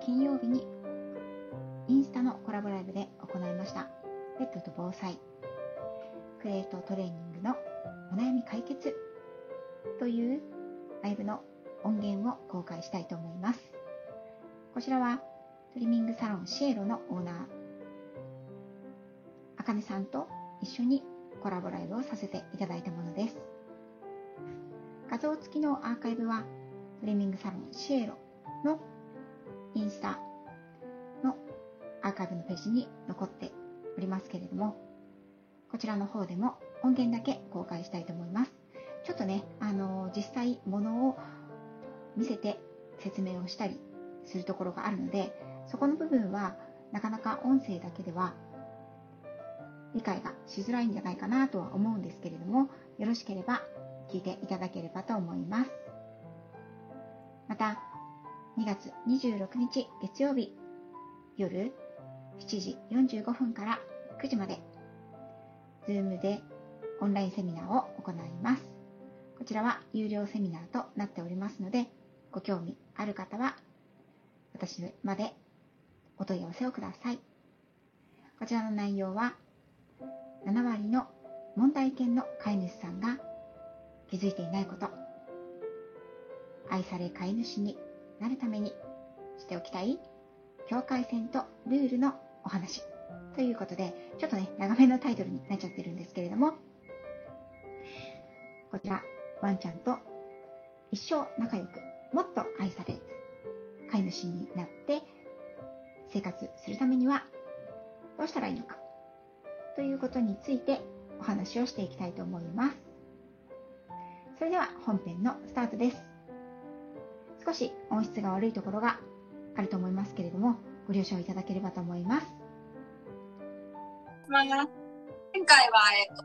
金曜日にインスタのコラボライブで行いましたペットと防災クレートトレーニングのお悩み解決というライブの音源を公開したいと思います。こちらはトリミングサロンシエロのオーナー、あかねさんと一緒にコラボライブをさせていただいたものです。画像付きのアーカイブはトリミングサロンシエロのインスタのアーカイブのページに残っておりますけれども、こちらの方でも音源だけ公開したいと思います。ちょっとね、あの実際ものを見せて説明をしたりするところがあるので、そこの部分はなかなか音声だけでは理解がしづらいんじゃないかなとは思うんですけれども、よろしければ聞いていただければと思います。また、2月26日月曜日夜7時45分から9時まで Zoom でオンラインセミナーを行います。こちらは有料セミナーとなっておりますので、ご興味ある方は私までお問い合わせをください。こちらの内容は7割の問題犬の飼い主さんが気づいていないこと、愛され飼い主になるためにしておきたい境界線とルールのお話ということで、ちょっとね、長めのタイトルになっちゃってるんですけれども、こちら、ワンちゃんと一生仲良く、もっと愛され、飼い主になって生活するためにはどうしたらいいのか、ということについてお話をしていきたいと思います。それでは本編のスタートです。少し音質が悪いところがあると思いますけれども、ご了承いただければと思います。前回は、えっと、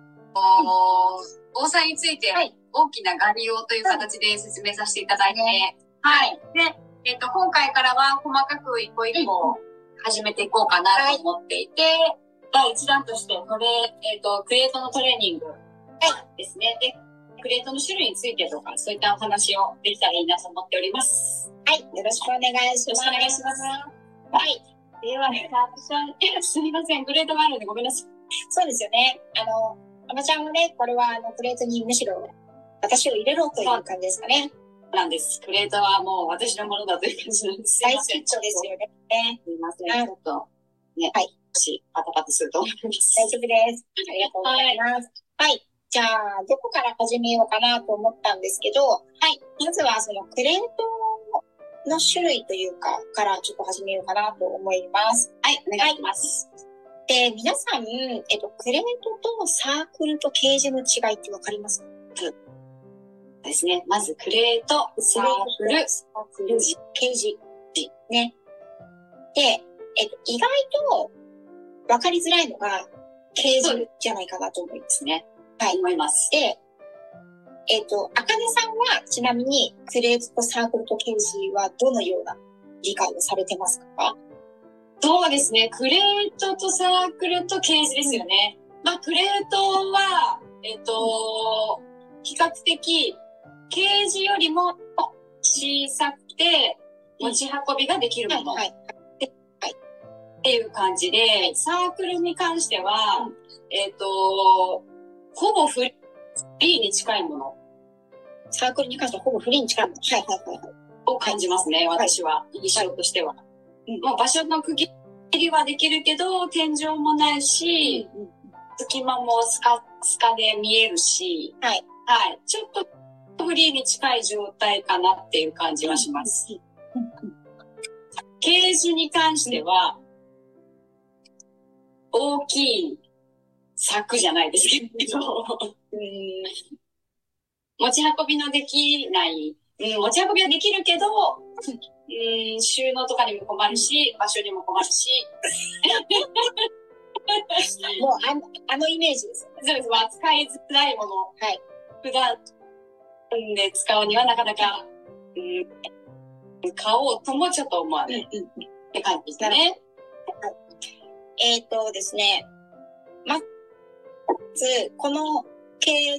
防災について大きな概要という形で説明させていただいて、はい。で、えっと、今回からは細かく一個一個始めていこうかなと思っていて、第一弾としてトレ、えっと、クリエイトのトレーニングですね。で、クリエイトの種類についてとか、そういったお話をできたらいいなと思っております。はい。よろしくお願いします。よろしくお願いします。はい。では、すみません。グレートがあるんでごめんなさい。そうですよね。あの、あまちゃんはね、これはあの、プレートにむしろ私を入れろという感じですかね。なんです。プレートはもう私のものだという感じなんです。大ヒットですよね。すみません。ちょっと、ね、はい。少しパタパタすると思います。大丈夫です。ありがとうございます。はい、はいじゃあ、どこから始めようかなと思ったんですけど、はい。まずは、その、クレートの種類というか、からちょっと始めようかなと思います。はい、お願いします。で、皆さん、えっと、クレートとサークルとケージの違いってわかりますか？ですね。まず、クレート、サークル、サークル、ケージ。ね。で、えっと、意外とわかりづらいのが、ケージじゃないかなと思いますね。はい、思います。で、えっ、ー、と、あかねさんは、ちなみに、クレートとサークルとケージはどのような理解をされてますか？そうですね。クレートとサークルとケージですよね。まあ、クレートは、えっ、ー、と、比較的、ケージよりも小さくて、持ち運びができるもの。はい、はいっていう感じで、サークルに関しては、えっ、ー、と、ほぼフリーに近いもの。サークルに関してはほぼフリーに近いもの。はいはいはい。を感じますね、私は。印象としては。もう場所の区切りはできるけど、天井もないし、隙間もスカスカで見えるし、はい。はい。ちょっとフリーに近い状態かなっていう感じはします。ケージに関しては、大きい柵じゃないですけど、うん、持ち運びのできない、うん、持ち運びはできるけど、うん、収納とかにも困るし、場所にも困るし。もうあの、あのイメージです。そうです。扱いづらいもの。はい。普段で使うにはなかなか、うん、買おうともちょっと思わない。って感じですね。えっ、ー、とですね。まず、このケ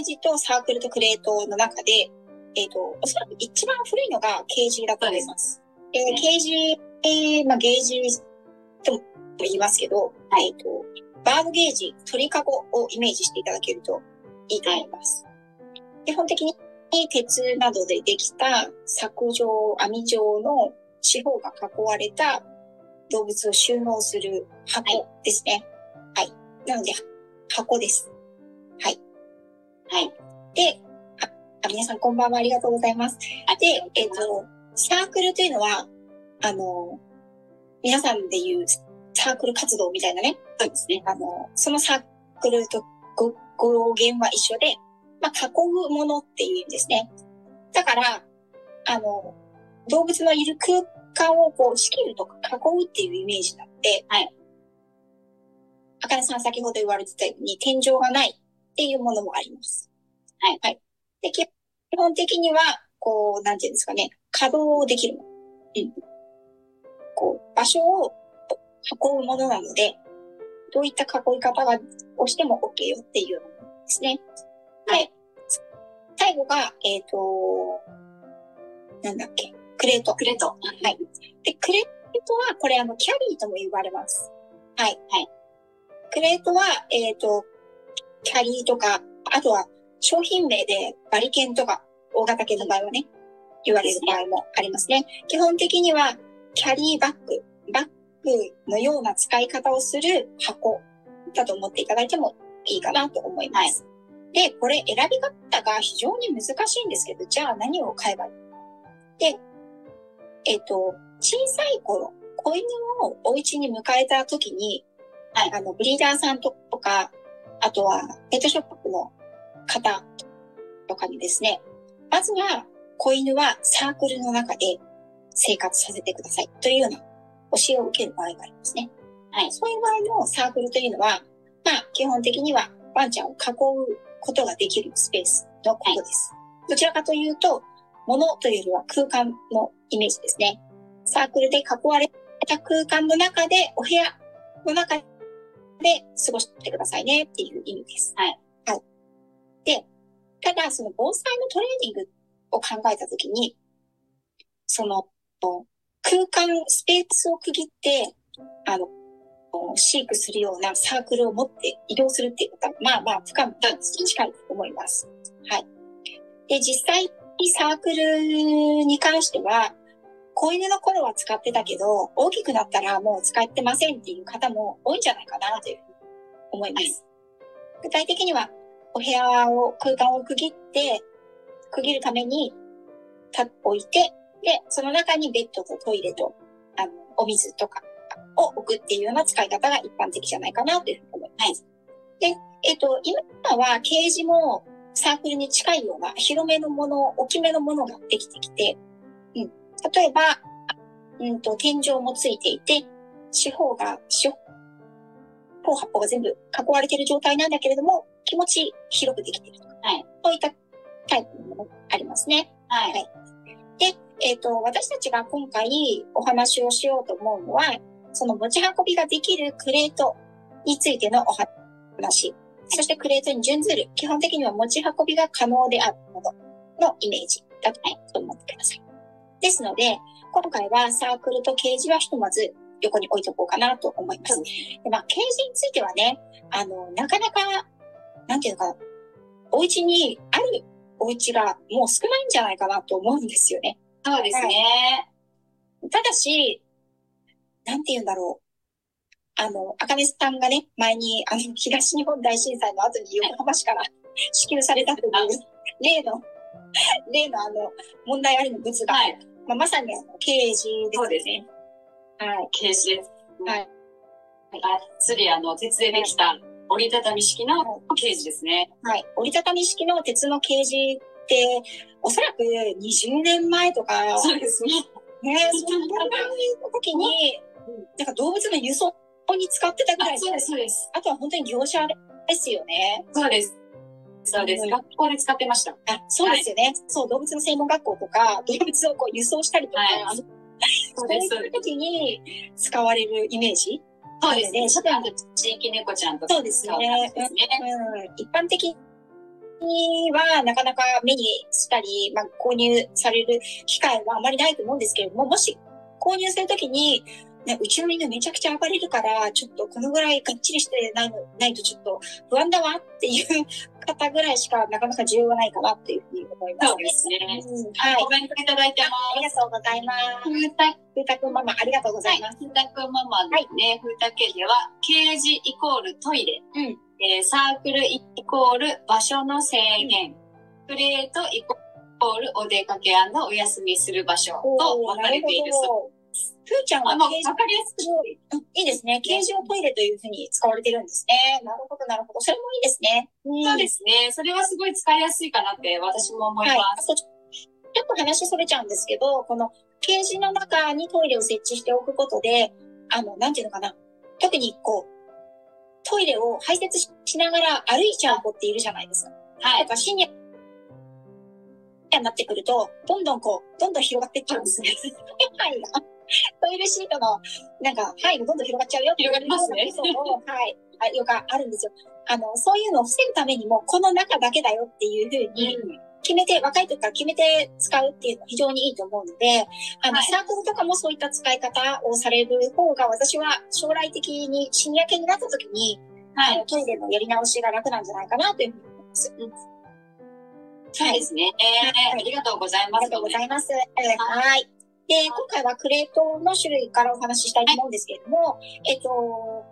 ージとサークルとクレートの中で、えっ、と、おそらく一番古いのがケージだと思います。えーケージ、えーまあ、ゲージとも言いますけど、えっ、と、バードゲージ、鳥かごをイメージしていただけるといいと思います。基本的に鉄などでできた柵状、網状の四方が囲われた動物を収納する箱ですね。はい。なので、箱です。はい。はい。で、あ、あ皆さんこんばんはありがとうございます。で、えっ、と、サークルというのは、あの、皆さんで言うサークル活動みたいなね、そうですね。あの、そのサークルと語語源は一緒で、まあ、囲うものっていう意味ですね。だから、あの、動物のいる空間をこう仕切るとか囲うっていうイメージなので、はい。あかねさん先ほど言われてたように天井がないっていうものもあります。はい。はい。で、基本的には、こう、なんていうんですかね、稼働できるもの。うん。こう、場所を囲うものなので、どういった囲い方が、をしても OK よっていうものですね。はい。最後が、えっ、と、なんだっけ、クレート。クレート。はい。で、クレートは、これあの、キャリーとも言われます。はい。はい。クレートは、えっ、と、キャリーとか、あとは商品名でバリケンとか、大型犬の場合はね、言われる場合もありますね。基本的には、キャリーバッグ、バッグのような使い方をする箱だと思っていただいてもいいかなと思います。で、これ選び方が非常に難しいんですけど、じゃあ何を買えばいいで、えっ、と、小さい頃、子犬をお家に迎えた時に、はいあの、ブリーダーさんとか、あとはペットショップの方とかにですね、まずは子犬はサークルの中で生活させてくださいというような教えを受ける場合がありますね。はい。そういう場合のサークルというのは、まあ、基本的にはワンちゃんを囲うことができるスペースのことです。どちらかというと、物というよりは空間のイメージですね。サークルで囲われた空間の中で、お部屋の中で過ごしてくださいねっていう意味です。はい。はい。で、ただ、その防災のトレーニングを考えたときに、その、空間、スペースを区切って、あの、飼育するようなサークルを持って移動するっていうことは、まあまあ、不可能に近いと思います。はい。で、実際にサークルに関しては、子犬の頃は使ってたけど、大きくなったらもう使ってませんっていう方も多いんじゃないかなというふうに思います。具体的には、お部屋を、空間を区切って、区切るために、た、置いて、で、その中にベッドとトイレと、あの、お水とかを置くっていうような使い方が一般的じゃないかなというふうに思います。で、えっ、と、今はケージもサークルに近いような広めのもの、大きめのものができてきて、うん。例えば、うんと、天井もついていて、四方が、四方八方が全部囲われている状態なんだけれども、気持ち広くできているとか、はい。そういったタイプのものがありますね。はい。はいで、えっ、と、私たちが今回お話をしようと思うのは、その持ち運びができるクレートについてのお話。そしてクレートに準ずる、基本的には持ち運びが可能であるもののイメージだと思ってください。ですので、今回はサークルとケージはひとまず横に置いとこうかなと思います。でまあ、ケージについてはね、あの、なかなか、なんていうのかな、お家にあるお家がもう少ないんじゃないかなと思うんですよね。そうですね。ただし、なんて言うんだろう。あの、赤根さんがね、前に、あの、東日本大震災の後に横浜市から支給されたという、例の、例のあの、問題ありの物が、はい。まあ、まさにあの、ケージですそうですね。はい。ケージです。はい。がっつりあの、鉄でできた折りたたみ式のケージですね。はい。折りたたみ式の鉄のケージって、おそらく20年前とか、そうですね。ね、そのぐらいの時に、なんか動物の輸送に使ってたぐらいあそうです、そうです。あとは本当に業者ですよね。そうです。そうです。うん学校で使ってました。あ、そうですよね。そう、動物の専門学校とか、動物をこう輸送したりとか、はいそそうです、そうういう。時に使われるイメージそうですね。ねシャタンと地域猫ちゃんとそうですね使うですね。うん。一般的はなかなか目にしたり、まあ、購入される機会はあまりないと思うんですけれども、もし購入するときに、ね、うちの犬めちゃくちゃ暴れるから、ちょっとこのぐらいがっちりしてないないとちょっと不安だわっていう方ぐらいしかなかなか需要がないかなっていうふうに思います、そうですね。うんはい、コメントいただいてまありがとうございます。す。ふうた、ふうたくんママ、ありがとうござはいいます。、ふうたくんママね。ふうた家では、ケージイコールトイレ。うんえーサークルイコール場所の制限。プレートイコールお出かけお休みする場所と分かれているそうど。ふーちゃんあ、まあ、はわかりやすくうんいいですね。ケージをトイレというふうに使われてるんですね。なるほど、なるほど。それもいいですね。そうですね。それはすごい使いやすいかなって私も思いはい。ます。あとちょっと話それちゃうんですけど、このケージの中にトイレを設置しておくことで、あの、なんていうのかな。特にこう、トイレを排泄ししながら歩いちゃう子っているじゃないですか。はいと。かシニアになってくると、どんどんこう、どんどん広がっていっちゃうんですね。範囲が。トイレシートの、なんか、範囲がどんどん広がっちゃうよっていう広がりますねそうはい。あ、よくあるんですよ。あの、そういうのを防ぐためにも、この中だけだよっていうふうに決めて、若い時から決めて使うっていうのは非常にいいと思うので、あの、はいサークルとかもそういった使い方をされる方が、私は将来的にシニア系になった時に、はい。トイレのやり直しが楽なんじゃないかなというふうに思います。そうですね。えー、ありがとうございます。ありがとうございます。はい。で、今回はクレートの種類からお話ししたいと思うんですけれども、えっと、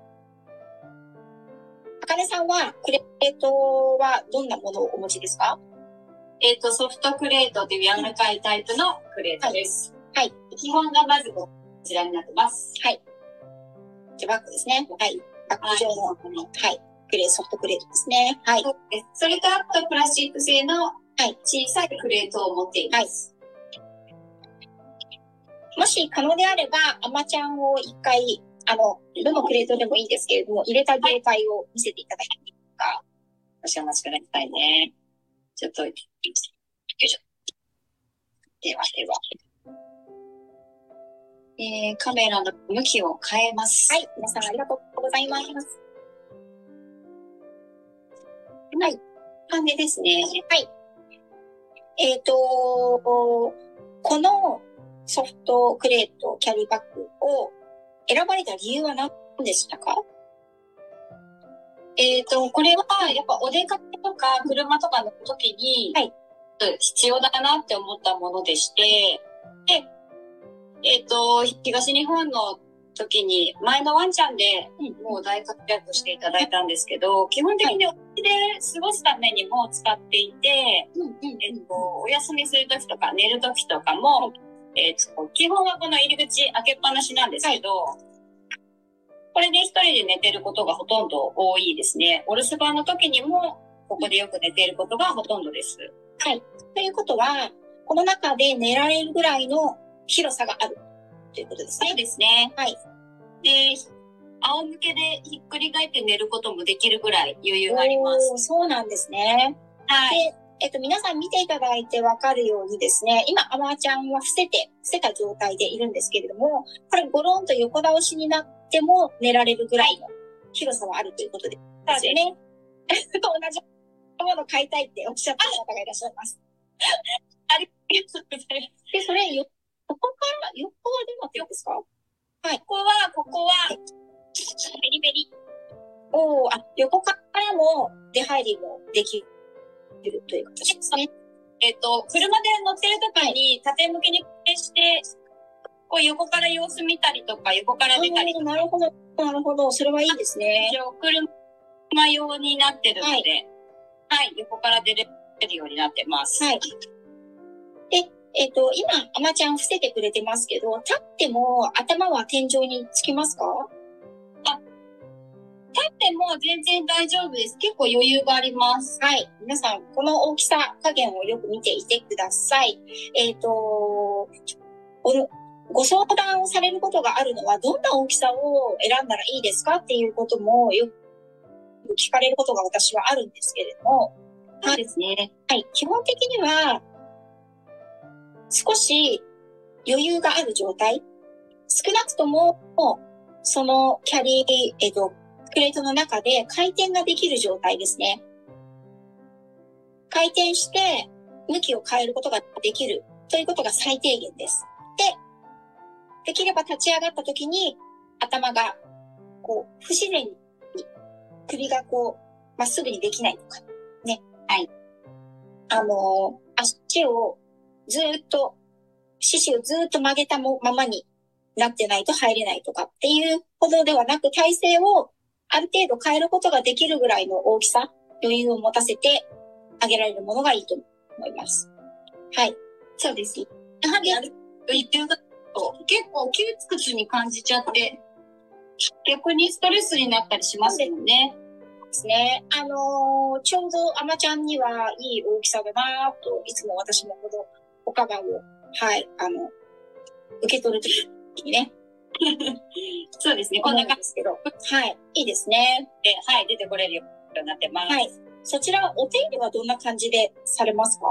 あかねさんはクレートはどんなものをお持ちですか？えっ、と、ソフトクレートという柔らかいタイプのクレートです。はい。基本がまずこちらになってます。はい。じゃあバッグですね。はい。バッグ状の、ははい。クレー、ソフトクレートですね。はい。それとあとプラスチック製の小さいクレートを持っています。もし可能であれば、アマちゃんを一回、あの、どのクレートでもいいですけれども、入れた状態を見せていただいていいですか？私は間違えたいね。ちょっと、よいしょ。ではでは。えー、カメラの向きを変えます。はい。皆さんありがとうございます。はい。感じですね。はい。えっ、と、このソフトクレートキャリーバッグを選ばれた理由は何でしたか？えっ、と、これはやっぱお出かけとか車とかの時に、はい。必要だなって思ったものでして、で、えっ、と、東日本の時に前のワンちゃんでもう大活躍していただいたんですけど、基本的にお家で過ごすためにも使っていて、うんうんえっと、お休みする時とか寝る時とかも、えっと、基本はこの入り口開けっぱなしなんですけど、これで一人で寝てることがほとんど多いですね。お留守番の時にも、ここでよく寝ていることがほとんどです。ということは、この中で寝られるぐらいの広さがあるということですね。そうですね。はい。で、仰向けでひっくり返って寝ることもできるぐらい余裕があります。そうなんですね。はい。で、えっと、皆さん見ていただいてわかるようにですね、今、アマちゃんは伏せて、伏せた状態でいるんですけれども、これ、ゴロンと横倒しになっても寝られるぐらいの広さはあるということですよね。同じもの買いたいっておっしゃった方がいらっしゃいます。ありがとうございます。で、それ、よ、ここから、横はどうなってるんですか？ここは、ここは、ベリベリ。おおあ、横からも出入りもできるという形ですね。えっと、車で乗ってる時に縦向きにして、こう横から様子見たりとか、横から出たりとか、なるほど、なるほど。それはいいですね。一応車用になってるので、はい、横から出れるようになってます。はい。で、えっ、と、今、アマちゃん伏せてくれてますけど、立っても頭は天井につきますか？立っても全然大丈夫です。結構余裕があります。はい。皆さん、この大きさ加減をよく見ていてください。えっ、とご、ご相談をされることがあるのは、どんな大きさを選んだらいいですか？っていうこともよく聞かれることが私はあるんですけれども、そうですね。はい。基本的には、少し余裕がある状態。少なくとも、そのキャリー、えっ、と、クレートの中で回転ができる状態ですね。回転して向きを変えることができるということが最低限です。で、できれば立ち上がった時に頭がこう不自然に首がこうまっすぐにできないとかね。はい。あのー、足をずっと、四肢をずっと曲げたままになってないと入れないとかっていうほどではなく体勢をある程度変えることができるぐらいの大きさ、余裕を持たせてあげられるものがいいと思います。はい。そうです。やはり、言ってると結構窮屈に感じちゃって、逆にストレスになったりしますよね。ですね。あのー、ちょうどアマちゃんにはいい大きさだなと、いつも私もこのおカバンを、はい、あの、受け取るときにね。そうですね。こんな感じですけど。はい。いいですね。で、はい、出てこれるようになってます。はい。そちら、お手入れはどんな感じでされますか？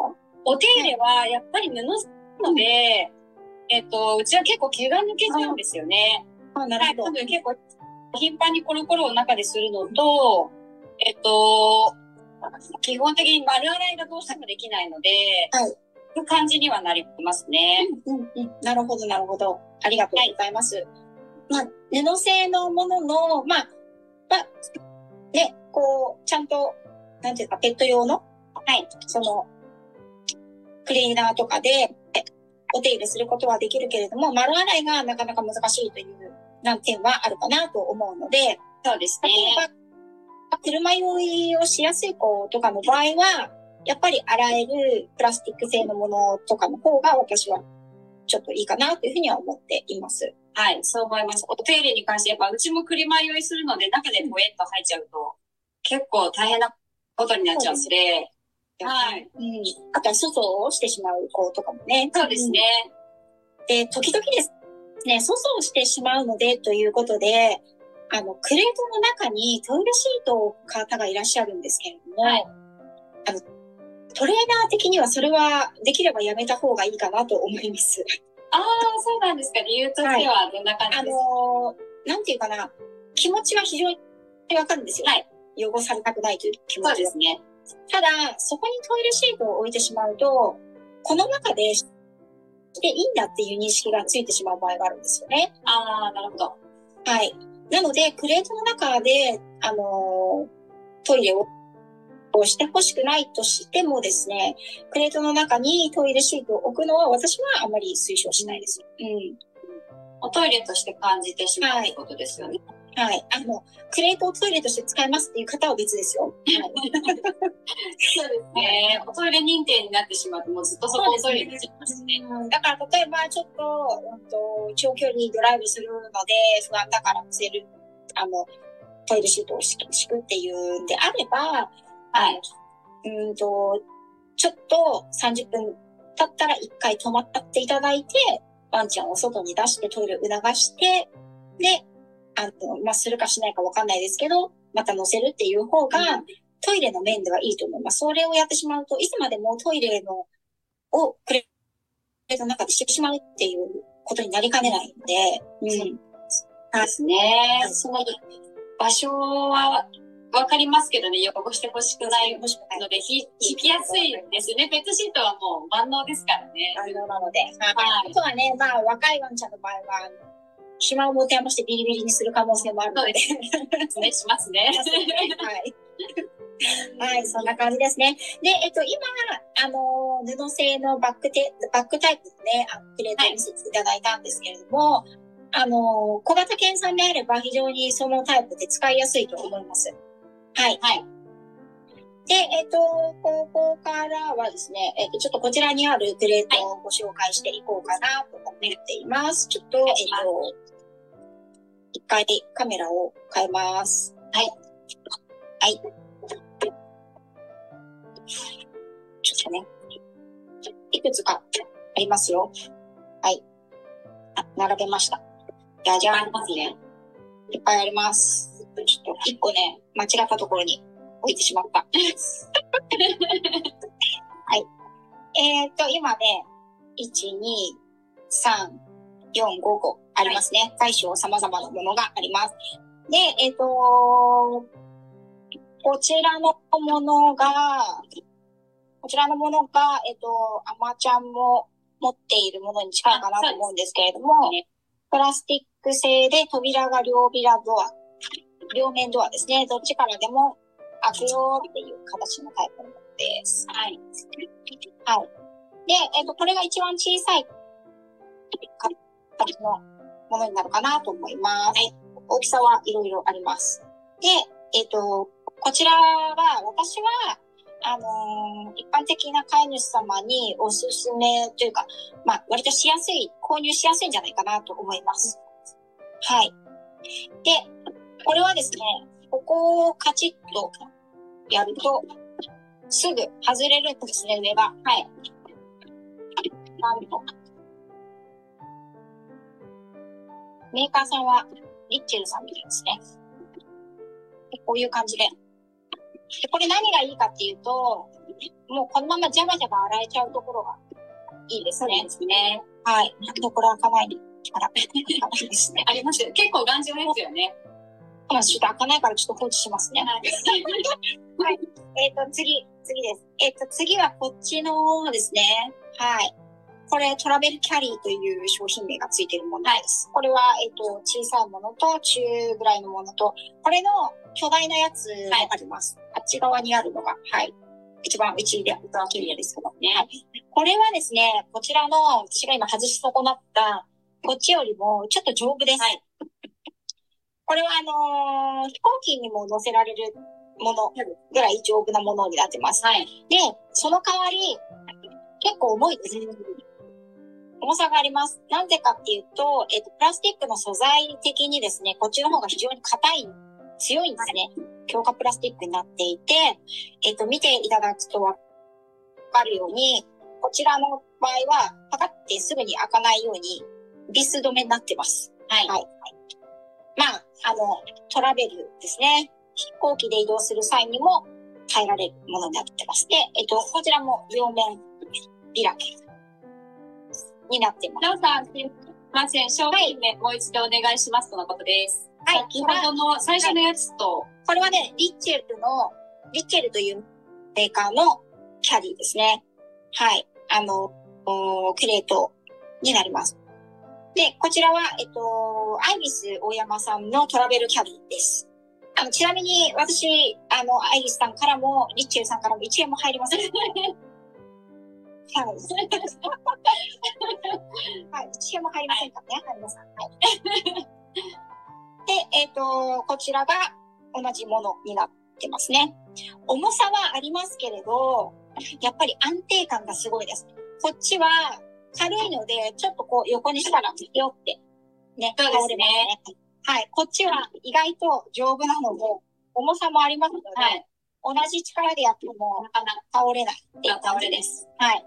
お手入れは、やっぱり布ので、えっと、うちは結構毛が抜けちゃうんですよね。あ、なるほど。はい、結構、頻繁にコロコロを中でするのと、えっと、基本的に丸洗いがどうしてもできないので、はい。いう感じにはなりますね。うん、うん、うん。なるほど、なるほど。ありがとうございます。はい、まあ、布製のものの、まあ、まあ、ね、こう、ちゃんと、なんていうか、ペット用の、はい、その、クリーナーとかで、お手入れすることはできるけれども、丸洗いがなかなか難しいという難点はあるかなと思うので、そうですね。例えば、車酔いをしやすい子とかの場合は、やっぱり洗えるプラスチック製のものとかの方が私はちょっといいかなというふうには思っています。はい、そう思います。お手入れに関して、やっぱうちも車酔いするので、中でポエッと入っちゃうと、結構大変なことになっちゃうので、はい。うん。あとは粗相をしてしまう子とかもね。そうですね。で、時々ですね、粗相をしてしまうのでということで、あの、クレートの中にトイレシートを買う方がいらっしゃるんですけれども、はい、あの、トレーナー的にはそれはできればやめた方がいいかなと思います。ああ、そうなんですか。理由としてはどんな感じですか、はい、あのー、なんていうかな、気持ちは非常にわかるんですよ。はい。汚されたくないという気持ちそうですね。ただ、そこにトイレシートを置いてしまうと、この中でしていいんだっていう認識がついてしまう場合があるんですよね。ああ、なるほど。はい。なので、クレートの中で、あのー、トイレをしてほしくないとしてもですね、クレートの中にトイレシートを置くのは私はあまり推奨しないです。うん。おトイレとして感じてしまうってことですよね。はいはい。あの、クレートをトイレとして使いますっていう方は別ですよ。はい、そうですね。おトイレ認定になってしまうと、もうずっとそこおトイレになっちゃいますね。だから例えばちょっと、うんと、長距離ドライブするので不安だから伏せる、あの、トイレシートを敷くっていうんであれば、はい。うんと、ちょっと30分経ったら一回止まっていただいて、ワンちゃんを外に出してトイレ促して、で、あの、まあ、するかしないかわかんないですけど、また乗せるっていう方が、トイレの面ではいいと思います。それをやってしまうと、いつまでもトイレの、をクレートの中でしてしまうっていうことになりかねないので、うん。そうですね。その場所はわかりますけどね、汚してほしくないので、引きやすいですね。ペットシートはもう万能ですからね。万能なので。はい。あとはね、まあ、若いワンちゃんの場合は、暇を持て余してビリビリにする可能性もあるので。そうですね、しますね。はい。はい、そんな感じですね。で、えっと、今、あの、布製のバックテ、バックタイプのね、あのプレートを見せていただいたんですけれども、はい、あの、小型犬さんであれば非常にそのタイプで使いやすいと思います。はい。はい。で、えっと、ここからはですね、えっと、ちょっとこちらにあるプレートをご紹介していこうかなと思っています。ちょっと、えっと、一回カメラを変えます。はい。はい。ちょっとね、いくつかありますよ。はい。あ、並べました。じゃじゃありますね。いっぱいあります。ちょっと一個ね、間違ったところに置いてしまった。はい。えっ、ー、と、今ね、1、2、3、4、5個ありますね。大小様々なものがあります。で、えっ、ー、と、こちらのものが、こちらのものが、えっ、と、アマちゃんも持っているものに近いかなと思うんですけれども、ねプラスチック製で扉が両扉ドア、両面ドアですね。どっちからでも開くよっていう形のタイプのものです。はい。はい。で、えっ、と、これが一番小さい形のものになるかなと思います。大きさはいろいろあります。で、えっ、と、こちらは、私は、あのー一般的な飼い主様におすすめというか、まあ、割としやすい、購入しやすいんじゃないかなと思います。はい。で、これはですね、ここをカチッとやると、すぐ外れるんですね、上が。はい。なんと。メーカーさんは、リッチェルさんみたいですね。でこういう感じで。で、これ何がいいかっていうと、もうこのままジャバジャバ洗えちゃうところがいいですね。ですね。はい。なんでこれ開かないかないですね。ありますよ。結構頑丈ですよね。まあ、ちょっと開かないからちょっと放置しますね。はい。えっ、と、次、次です。えっ、と、次はこっちのですね。はい。これ、トラベルキャリーという商品名がついているものです。これは、えっ、と、小さいものと中ぐらいのものと、これの巨大なやつがあります。あっち側にあるのが、はい。一番内で、キャリアですけどね。はい。これはですね、こちらの、私が今外し損なった、こっちよりもちょっと丈夫です。はいこれはあのー飛行機にも乗せられるものぐらい丈夫なものになってます。はい。で、その代わり、結構重いです。重さがあります。なんでかっていうと、えっ、と、プラスチックの素材的にですね、こっちの方が非常に硬い、強いんですね。強化プラスチックになっていて、えっ、と、見ていただくとわかるように、こちらの場合は、パカってすぐに開かないように、ビス止めになってます。はい。はい。まあ、あの、トラベルですね。飛行機で移動する際にも耐えられるものになってます。で、えっと、こちらも両面開きになってます。なおさん、すいません。商品名、もう一度お願いしますとのことです。はい先ほどの最初のやつと、これはね、リッチェルの、リッチェルというメーカーのキャリーですね。はい。あの、クレートになります。で、こちらは、えっと、アイビス大山さんのトラベルキャリーです。あの、ちなみに、私、あの、アイビスさんからも、リッチェルさんからも1円も入りません。はい。はい、1円も入りませんからね、入りません。はい。で、えっ、と、こちらが同じものになってますね。重さはありますけれど、やっぱり安定感がすごいです。こっちは軽いので、ちょっとこう横にしたらピヨってね、倒れますね。はい。こっちは意外と丈夫なので、重さもありますので、はい。同じ力でやってもなかなか倒れないっていう倒感じで。すす。はい。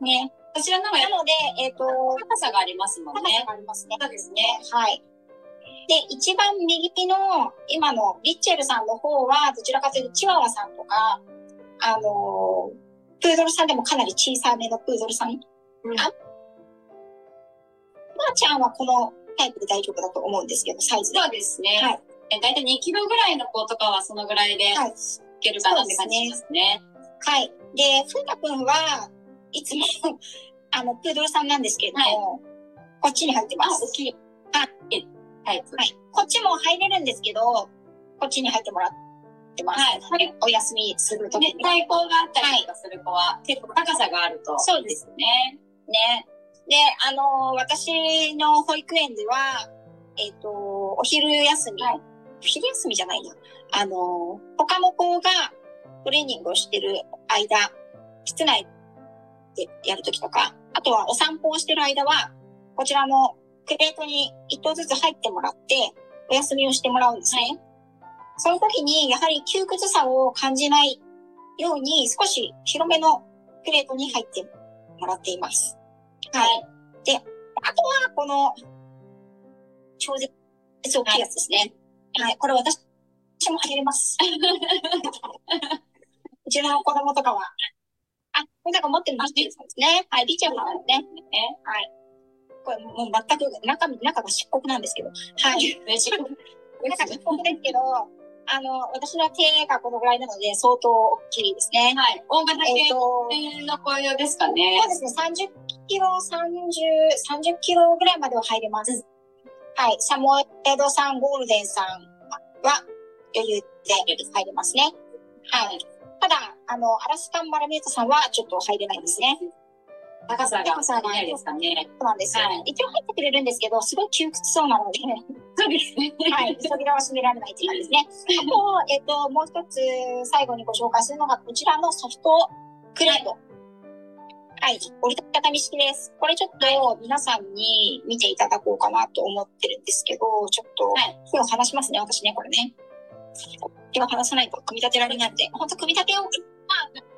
ね。こちらの方がなので、えっ、と、高さがありますもんね高さ。がありますね。そうですね。はい。で、一番右の、今のリッチェルさんの方は、どちらかというとチワワさんとか、あのープードルさんでもかなり小さめのプードルさん。うんあ、まーちゃんはこのタイプで大丈夫だと思うんですけど、サイズで。そうですね。はいえだいたい2キロぐらいの子とかはそのぐらいでいはい。けるかなって感じしますね。はい。で、ふうたくんはいつも、あの、プードルさんなんですけれども、こっちに入ってまあ、す。大きい。あタイプ。はい。こっちも入れるんですけど、こっちに入ってもらってます。はい。お休みするときねに。、対抗があったりとかする子は、結構高さがあると。そうですね。ね。で、あのー私の保育園では、えっ、と、お昼休み、はいお昼休みじゃないな。あのー他の子がトレーニングをしてる間、室内でやるときとか、あとはお散歩をしてる間は、こちらのクレートに一頭ずつ入ってもらって、お休みをしてもらうんですね。その時に、やはり窮屈さを感じないように、少し広めのクレートに入ってもらっています。はい。で、あとは、この、超絶大きいやつですね。はい。これ私も入れます。うちの子供とかは。あ、これなんか持ってるですね。はい、リッチェルさんですね。ね。はい。これもう全く中身、中が漆黒なんですけど。はい。嬉しい。中漆黒ですけど、あの、私の手がこのぐらいなので、相当大きいですね。はい。大型えっ、と、犬の紅葉ですかねそう。ですね、30キロ、30、30キロぐらいまでは入れます。はい。サモエドさん、ゴールデンさんは余裕で入れますね。はい。ただ、あの、アラスカンマラメートさんはちょっと入れないですね。高さが高さがないですかね。そうなんですよ。はい一応入ってくれるんですけど、すごい窮屈そうなので、そうですね。はい。扉は閉められないっていう感じですね。あと、えっ、と、もう一つ最後にご紹介するのが、こちらのソフトクレート。はい。折りたたみ式です。これちょっと皆さんに見ていただこうかなと思ってるんですけど、ちょっとはい、手を離しますね、私ね、これね。手を離さないと組み立てられないので、本当組み立てを、まあ、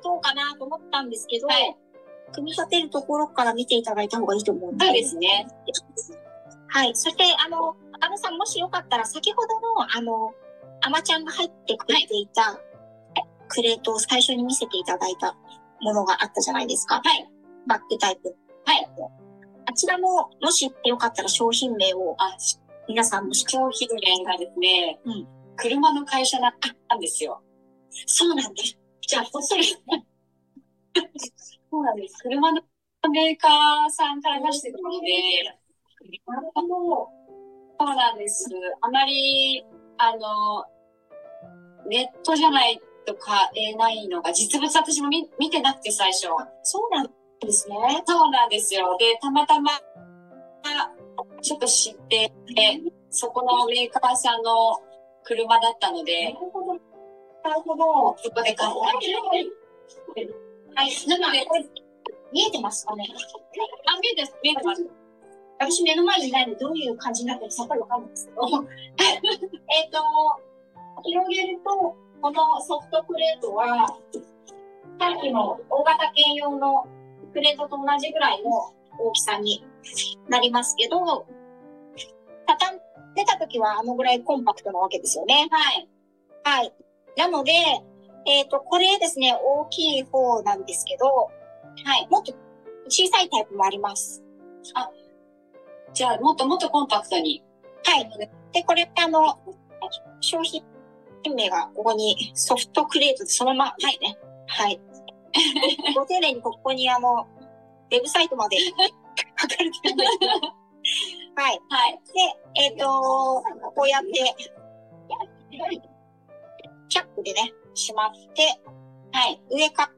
どうかなと思ったんですけど、はい。組み立てるところから見ていただいた方がいいと思うんで。そうですね。はい。そして、あの、あのさん、もしよかったら、先ほどの、あの、アマちゃんが入ってくれていた、クレートを最初に見せていただいたものがあったじゃないですか。はい。バックタイプ。はい。あちらも、もしよかったら商品名を、あ、皆さんもし商品名がですね、うん車の会社だったんですよ。そうなんです。じゃあ、それ、そうなんです。車のメーカーさんから出してくるので。そうなんです。あまり、あの、ネットじゃないと買えないのが、実物私も見見てなくて最初。そうなんですね。そうなんですよ。で、たまたま、ちょっと知って、でそこのメーカーさんの車だったのなでる、ほど。なるほど。そこで買った。はい。なので、これ、見えてますかね？あ、見えてます、見えてます。私目の前にいないのでどういう感じになってるかさっぱりわかんないですけど。えっと、広げると、このソフトプレートは、さっきの大型犬用のプレートと同じぐらいの大きさになりますけど、畳んでた時はあのぐらいコンパクトなわけですよね。はい。はい。なので、えっ、と、これですね、大きい方なんですけど、はい。もっと小さいタイプもあります。じゃあ、もっともっとコンパクトに。はい。で、これ、あの、商品名がここにソフトクレートでそのまま、はいね。はい。ご丁寧にここにあの、ウェブサイトまで書かれてるんですけど。はい。はい。で、えっ、と、こうやって、チャックでね、しまって、はい。上か、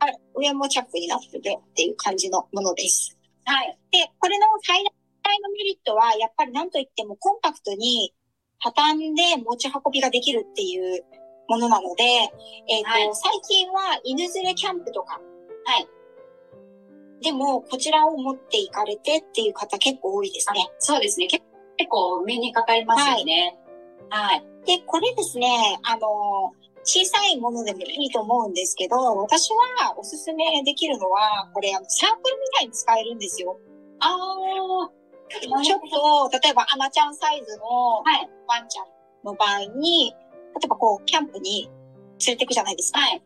あ上もチャックになっててっていう感じのものです。はい。で、これの最大のメリットは、やっぱり何と言ってもコンパクトに畳んで持ち運びができるっていうものなので、えっ、と、はい最近は犬連れキャンプとか、はい。でもこちらを持っていかれてっていう方結構多いですね。そうですね。結結構目にかかりますよね。はい。で、これですね、あの、小さいものでもいいと思うんですけど、私はおすすめできるのは、これサークルみたいに使えるんですよ。ああ。ちょっと、例えばアマちゃんサイズのはい。ワンちゃんの場合に、例えばこう、キャンプに連れてくじゃないですか。はい。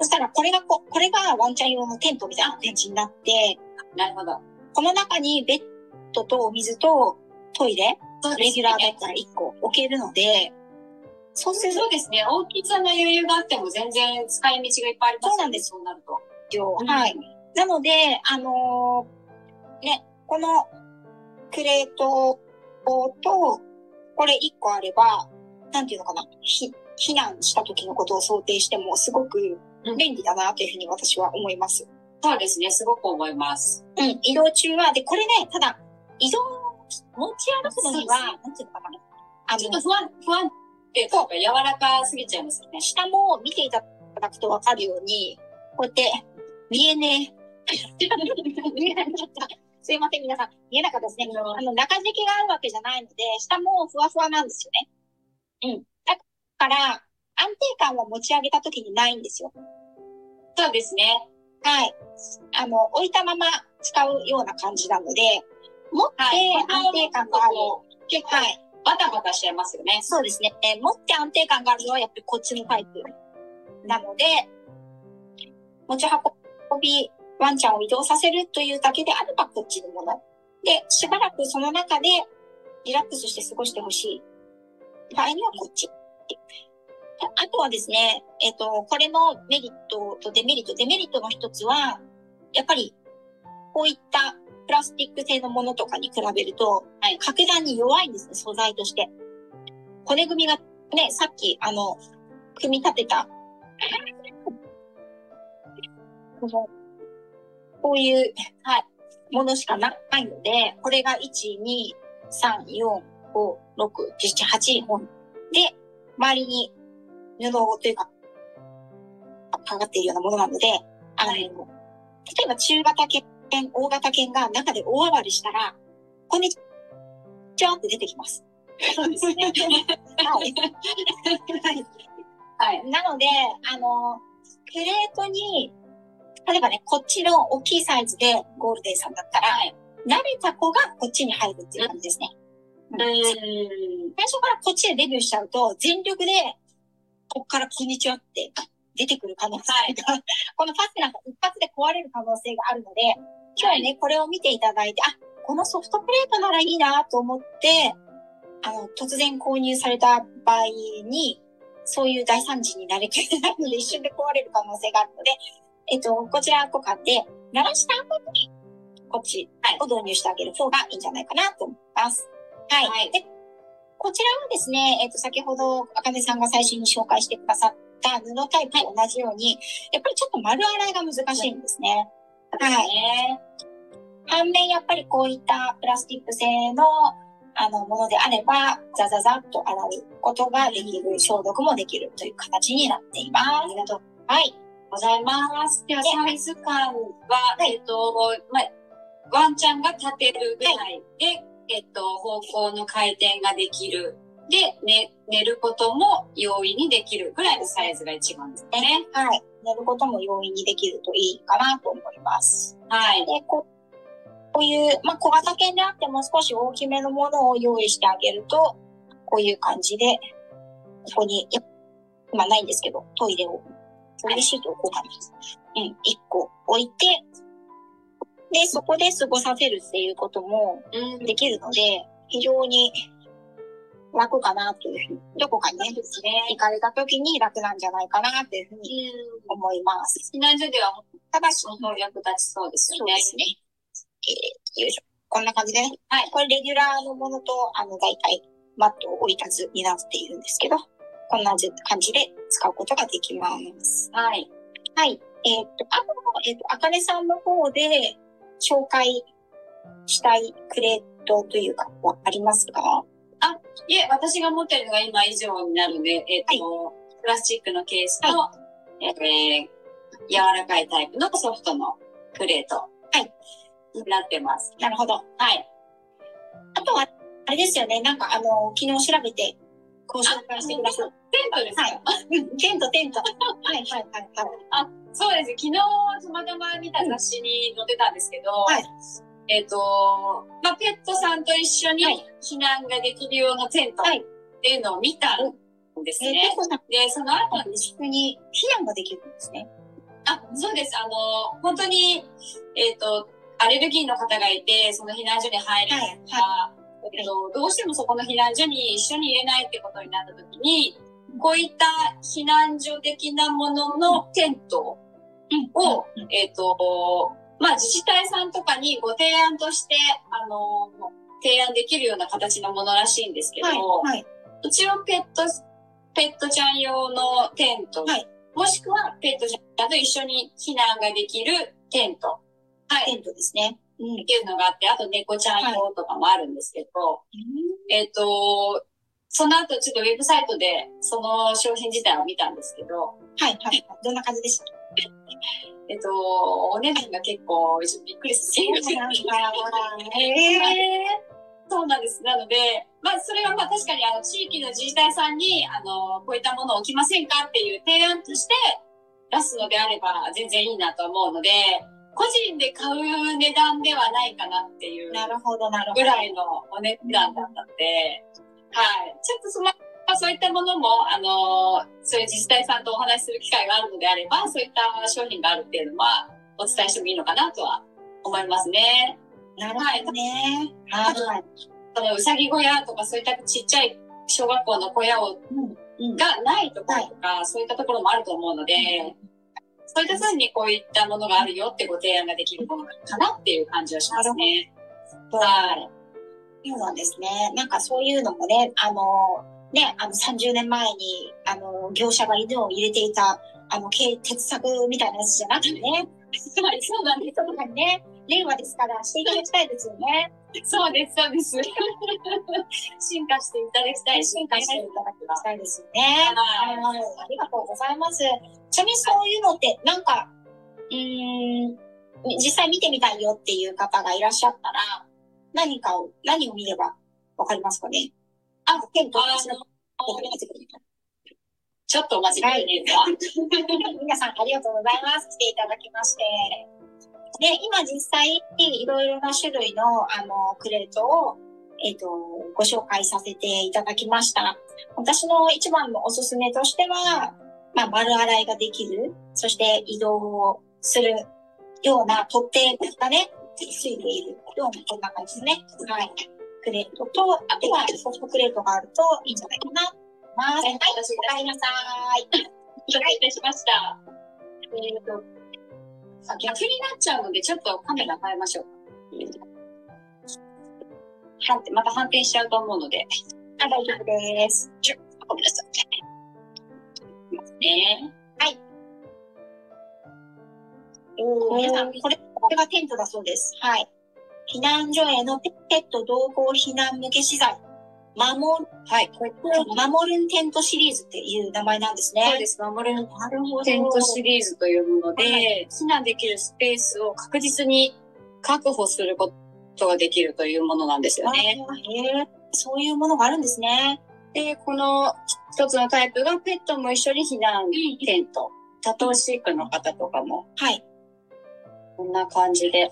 そしたら、これがこ、これがワンちゃん用のテントみたいな感じになって、なるほど。この中にベッドとお水とトイレ、レギュラーだったら1個置けるので、そうそうですね。大きさの余裕があっても全然使い道がいっぱいありますそうなんですそうなると。はい。なので、あのーね、このクレートと、これ1個あれば、なんていうのかな、ひ避難した時のことを想定してもすごく便利だなというふうに私は思います。そうですね。すごく思います。うん、移動中は、で、これね、ただ、移動、持ち歩くのには、なんていうのかな。あのちょっと、不安、不安ってとか柔らかすぎちゃいますよね。下も見ていただくとわかるように、こうやって、見えねえ。見えなかった。すいません、皆さん。見えなかったですね。あの、中敷きがあるわけじゃないので、下もふわふわなんですよね。うん。だから、安定感は持ち上げた時にないんですよ。そうですね。はい。あの、置いたまま使うような感じなので、持ってはい。安定感がある。結構はい。バタバタしちゃいますよね。そうですね。えー持って安定感があるのはやっぱりこっちのタイプなので、持ち運び、ワンちゃんを移動させるというだけであればこっちのもの。で、しばらくその中でリラックスして過ごしてほしい場合にはこっち。あとはですね、えっ、と、これのメリットとデメリット。デメリットの一つは、やっぱり、こういったプラスチック製のものとかに比べると、はい掛断に弱いんですね、素材として。骨組みがね、さっき、あの、組み立てた、こういう、はい、ものしかないので、これが1、2、3、4、5、6、7、8本で、周りに布というか、かかっているようなものなので、あの、例えば中型犬、大型犬が中で大暴れしたら、こんにちはって出てきます。そうですね。はい。はいはい。なので、あの、プレートに、例えばね、こっちの大きいサイズでゴールデンさんだったら、慣れた子がこっちに入るっていう感じですね。うん。最初からこっちでデビューしちゃうと、全力で、こっからこんにちはって出てくる可能性が、このファスナーが一発で壊れる可能性があるので、今日ね、これを見ていただいて、あ、このソフトプレートならいいなと思って、あの、突然購入された場合に、そういう大惨事になりきれないので、一瞬で壊れる可能性があるので、えっと、こちらとかで、鳴らした後に、こっちを導入してあげる方がいいんじゃないかなと思います。はい。はいでこちらはですね、えっと、先ほど、あかねさんが最初に紹介してくださった布タイプと同じように、やっぱりちょっと丸洗いが難しいんですね。はい。ね。反面、やっぱりこういったプラスチック製の、あの、ものであれば、ザザザッと洗うことができる、消毒もできるという形になっています。ありがとうはい。ございます。では、サイズ感は、えっと、まあ、ワンちゃんが立てるぐらいで、えっと、方向の回転ができる。で、ね、寝ることも容易にできるぐらいのサイズが一番ですね。はい。寝ることも容易にできるといいかなと思います。はい。で、ここういう、まあ、小型犬であっても少し大きめのものを用意してあげると、こういう感じで、ここに、や今ないんですけど、トイレを、トイレシートをこうかな。うん、一個置いて、で、そこで過ごさせるっていうこともうん。できるので、非常に楽かなというふうに、どこかにね、行かれた時に楽なんじゃないかなというふうに思います。避難所では、ただし、その役立ちそうですよね。そうですね。えー、よいしょ。こんな感じでね。はい。これレギュラーのものと、あの、大体、マットを折り立つになっているんですけど、こんな感じで使うことができます。はい。はい。えっ、と、あと、えっ、と、あかねさんの方で紹介したいクレートというか、はありますかいえ、私が持ってるのが今以上になるので、えっ、と、プラスチックのケースと、えー柔らかいタイプのソフトのクレート。はい。になってます。なるほど。はい。あとは、あれですよね。なんか、あの、昨日調べて、ご紹介してください。テントですか、はい。うんテント、テント。はい、はい、はい、はい。そうです。昨日、たまたま見た雑誌に載ってたんですけど、はいえっ、と、まあ、ペットさんと一緒にはい。避難ができるようなテントはい。っていうのを見たんですえー、ね。ペコさん、で、その後に、普通に避難ができるんですね。あ、そうです。あの、本当に、えっ、と、アレルギーの方がいて、その避難所に入れないとか、えっと、どうしてもそこの避難所に一緒に入れないってことになった時に、こういった避難所的なもののテントを、うん。えっ、と、まあ自治体さんとかにご提案として、あの、提案できるような形のものらしいんですけど、はい、はい。一応ペット、ペットちゃん用のテント、はいもしくはペットちゃんと一緒に避難ができるテント、はい、テントですね。うん。っていうのがあって、あと猫ちゃん用とかもあるんですけど、えっ、と、その後ちょっとウェブサイトでその商品自体を見たんですけど、はい、はい。どんな感じでした？えっ、と、お値段が結構びっくりする。そうなんだえーそうなんです。なので、まあ、それはまあ確かにあの、地域の自治体さんに、あの、こういったものを置きませんかっていう提案として出すのであれば全然いいなと思うので、個人で買う値段ではないかなっていうなるほど、なるほど。ぐらいのお値段だったんで、はい。ちょっとその、まあそういったものも、あの、そういう自治体さんとお話しする機会があるのであれば、そういった商品があるっていうのは、お伝えしてもいいのかなとは思いますね。なるほどね。はい。そのうさぎ小屋とかそういったちっちゃい小学校の小屋をうんがないところとか、そういったところもあると思うので、そういった際にこういったものがあるよってご提案ができるものかなっていう感じはしますね。はい。そうなんですね。なんかそういうのもね、あの、ね、あの30年前に、あの、業者が犬を入れていた、あの、軽鉄柵みたいなやつじゃなくてね、はい、そうなんです。とかにね、令和ですからしていただきたいですよね。そうです、そうです。進化していただきたい。進化していただきたいですよね。はいはい。ありがとうございます。ちなみにそういうのって、なんか、うーん、実際見てみたいよっていう方がいらっしゃったら、何かを、何を見ればわかりますかね？あ、テントあですね。のちょっとお待ちくださいか。皆さんありがとうございます。来ていただきまして。で、今実際に、いろいろな種類の、あの、クレートを、えっ、と、ご紹介させていただきました。私の一番のおすすめとしては、まあ、丸洗いができる、そして移動をするような取っ手がね、ついているような、こんな感じですね。はい。クレートと、あとはソフトクレートがあるといいんじゃないかなと思います。はい、おかえりなさい。了解いたしました。えっ、と、逆になっちゃうので、ちょっとカメラ変えましょう。反転また反転しちゃうと思うので。あ、大丈夫です。ちょごめんなさい。いきますね。おー皆さん、これ、これがテントだそうです。はい。避難所へのペット同行避難向け資材。守る、はい。これ、守るんテントシリーズっていう名前なんですね。そうです。守る。テントシリーズというもので、は避難できるスペースを確実に確保することができるというものなんですよね。へーそういうものがあるんですね。で、この一つのタイプがペットも一緒に避難テント。多頭飼育の方とかも、はい。こんな感じで。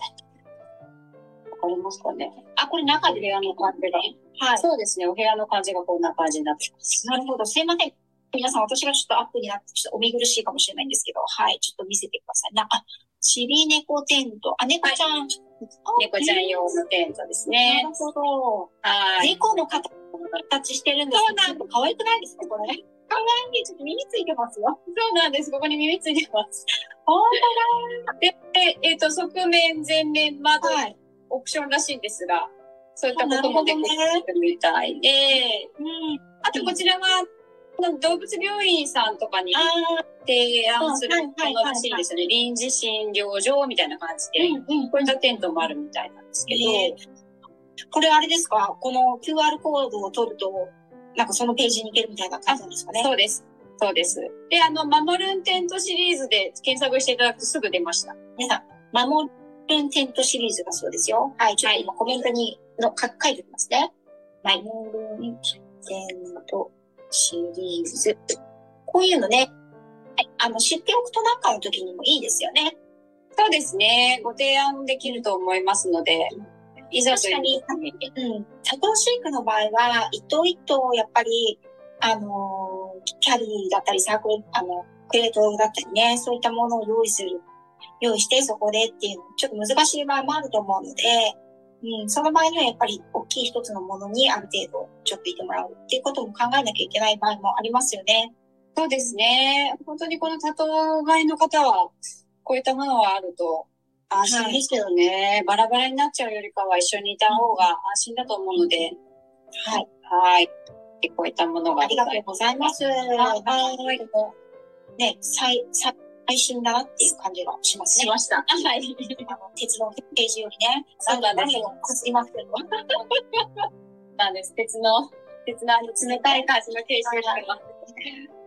わかりますかね？あ、これ中でお部屋の感じが。はい。そうですね。お部屋の感じがこんな感じになってます。なるほど。すいません。皆さん、私がちょっとアップになって、ちょっとお見苦しいかもしれないんですけど、はい。ちょっと見せてください。な、あ、ちび猫テント。あ、猫ちゃん。あ猫ちゃん用のテントですなねる。ほど。はい。猫の形形してるんですそうなん可愛くないですかこれ？可愛い。ちょっと耳ついてますよ。そうなんです。ここに耳ついてます。ほんで、でえっ、と、側面、前面、窓、とはい。オプションらしいんですが、そういったこともできるみたいで、うん。あとこちらは、動物病院さんとかにあ提案するものらしいんですよね。臨時診療所みたいな感じで、ー、うんうん。こういったテントもあるみたいなんですけど、えこれあれですか？この QR コードを取ると、なんかそのページに行けるみたいな感じなんですかね？そうです。そうです。で、あの、守るんテントシリーズで検索していただくとすぐ出ました。皆さん、守るんテントシリーズだそうですよ。はい。ちょっと今コメントにの書書いておきますね。はい。守るんテントシリーズ。こういうのね、はいあの、知っておくとなんかの時にもいいですよね。そうですね。ご提案できると思いますので、いざという時に。うん。多頭飼育の場合は、一頭一頭、やっぱり、あのーキャリーだったり、サークル、あの、クレートだったりね、そういったものを用意する。用意して、そこでっていうの、ちょっと難しい場合もあると思うので、うん、その場合にはやっぱり大きい一つのものにある程度ちょっといてもらうっていうことも考えなきゃいけない場合もありますよね。そうですね。本当にこの多頭飼いの方は、こういったものがあると安心ですよね。バラバラになっちゃうよりかは一緒にいた方が安心だと思うので、はい。はい。でこういったものがありがとうございます。はい。ね、最、最、最新だなっていう感じがしますね。しました。はい。あの鉄のページよりね。そうなんです何をかすりますけど。なんです。鉄の、鉄のあの冷たい感じの形式があります。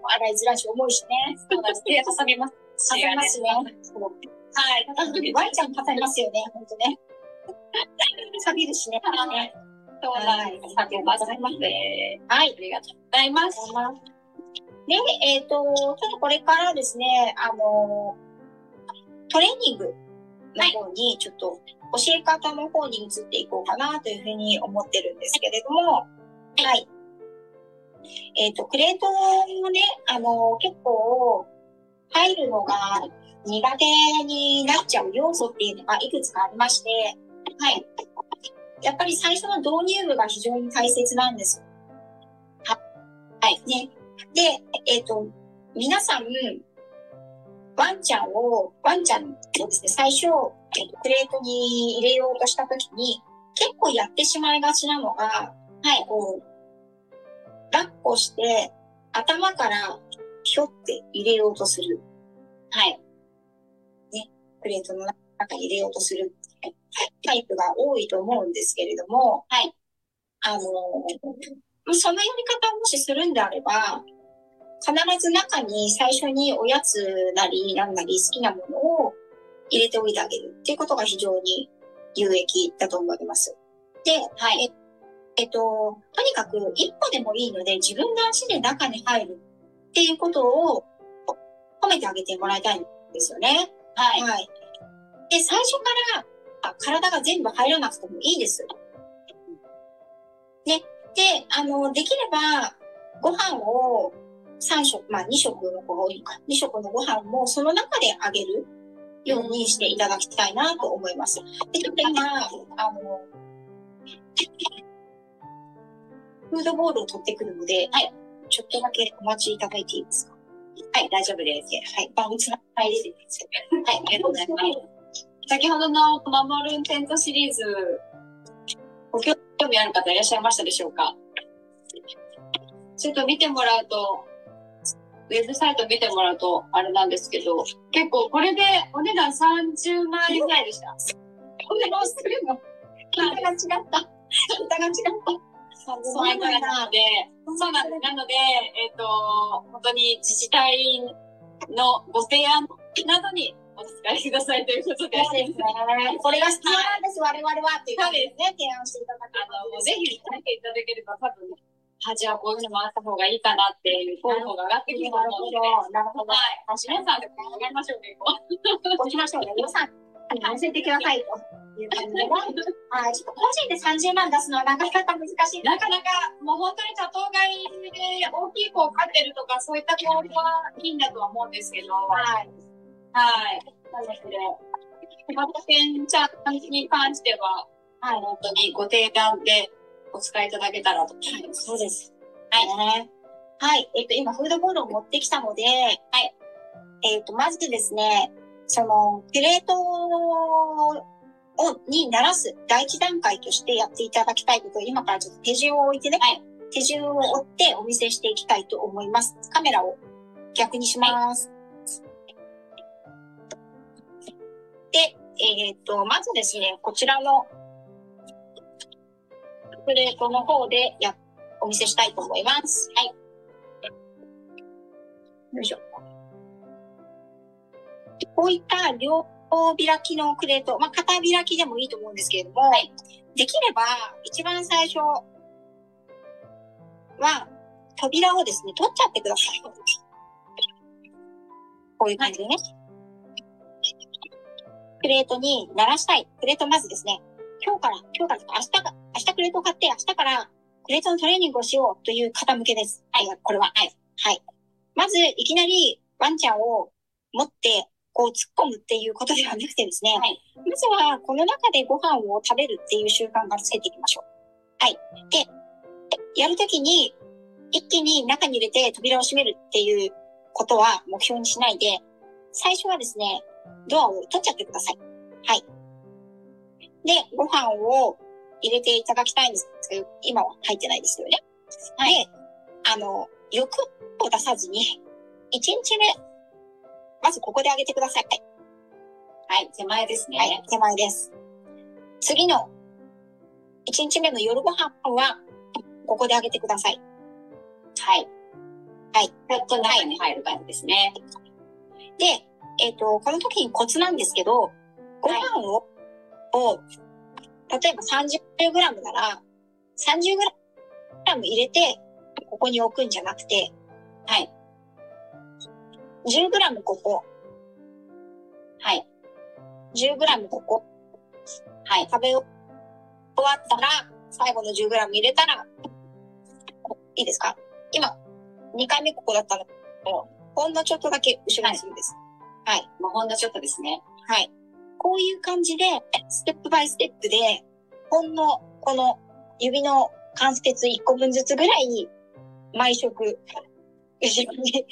洗いづらいし重いしね。そうなんです。手挟みます。挟みますね。はい。ワイちゃん挟みますよね、ほんとね。錆びるしね。はいそうなんです。ありがとうございます。はい。ありがとうございます。で、えっ、と、ちょっとこれからですね、あの、トレーニングの方に、ちょっと教え方の方に移っていこうかなというふうに思ってるんですけれども、はい。えっ、と、クレートもね、あの、結構、入るのが苦手になっちゃう要素っていうのがいくつかありまして、はい。やっぱり最初の導入部が非常に大切なんです。ははい。ね。で、えっ、と、皆さん、ワンちゃんを、ワンちゃんをですね、最初、プレートに入れようとしたときに、結構やってしまいがちなのが、はい、こう、抱っこして、頭からひょって入れようとする。はい。ね、プレートの中に入れようとするタイプが多いと思うんですけれども、はい。あの、そのやり方をもしするんであれば、必ず中に最初におやつなりなんなり好きなものを入れておいてあげるっていうことが非常に有益だと思います。で、はい。えっと、とにかく一歩でもいいので自分の足で中に入るっていうことを褒めてあげてもらいたいんですよね。はい。はい。で、最初からあ体が全部入らなくてもいいです。で、あの、できればご飯を3食、まあ2食の子が多いか、2食のご飯もその中であげるようにしていただきたいなと思います。で、ちょっと今、あの、フードボールを取ってくるので、はい。ちょっとだけお待ちいただいていいですか？はい、大丈夫です。はい、バウンスが入れてるんです。はい、ありがとうございます。先ほどの守るテントシリーズ、ご興味ある方いらっしゃいましたでしょうか？ちょっと見てもらうと、ウェブサイト見てもらうと、あれなんですけど、結構これでお値段30万円ぐらいでした。こんなのするの？桁が違った。桁が違った。そうなんなので、そうなんです。なので、えっ、と、本当に自治体のご提案などにお使いくださいということで、そうですね。これが必要なんです、我々はっていうそうですね、提案していただけあの、ぜひ見ていただければ多分、あ、じゃあこういうのもあった方がいいかなっていう候補が上がってくるとなるほ思うので、ど、なるほど。はい。皆さんで考えましょう、結構。押しましょうね。予算、乗せてくださいという感じでね。はい、ちょっと個人で30万出すのはなかなか難しい。なかなか、もう本当に多頭飼いで大きい子を飼ってるとか、そういった子はいいんだとは思うんですけど、はい。はい。なので、小型犬ちゃんに関しては、はい。本当にご提案でお使い。い。ただけたらと思い。ます。そうです。はい。はい。えっと、今、フードボールを持ってきたので、はい。えっと、まずですね、その、プレートを、に鳴らす第一段階としてやってい。ただきたい。ことを今からちょっと手順を置い。てね、手順を追ってお見せしてい。きたい。と思い。ます。カメラを逆にします。で、えっ、と、まずですね、こちらのプレートの方でや、お見せしたいと思います。はい。よいしょ。こういった両開きのクレート、まあ、片開きでもいいと思うんですけれども、できれば、一番最初は、扉をですね、取っちゃってください。こういう感じでね。プレートに鳴らしたい。プレートまずですね、今日から、今日からとか明日か、明日クレートを買って、明日からクレートのトレーニングをしようという方向けです。はい、これは。はい。はい。まず、いきなりワンちゃんを持って、こう突っ込むっていうことではなくてですね、はい、まずはこの中でご飯を食べるっていう習慣からつけていきましょう。はい。で、やるときに、一気に中に入れて扉を閉めるっていうことは目標にしないで、最初はですね、ドアを取っちゃってください。はい。で、ご飯を入れていただきたいんですけど、今は入ってないですよね。はい。で、あの、欲を出さずに、1日目、まずここであげてください。はい、手前ですね。はい、手前です。次の、1日目の夜ご飯は、ここであげてください。はい。はい。ちょっと中に入る感じですね。で、えっ、ー、と、この時にコツなんですけど、ご飯を、はい、を、例えば 30g なら、30g 入れて、ここに置くんじゃなくて、はい。10g ここ。はい。10g ここ。はい。食べ終わったら、最後の 10g 入れたら、いいですか？今、2回目ここだったの。ほんのちょっとだけ後ろにするんです。はい。はい、もうほんのちょっとですね。はい。こういう感じで、ステップバイステップで、ほんの、この指の関節1個分ずつぐらい、毎食後ろに。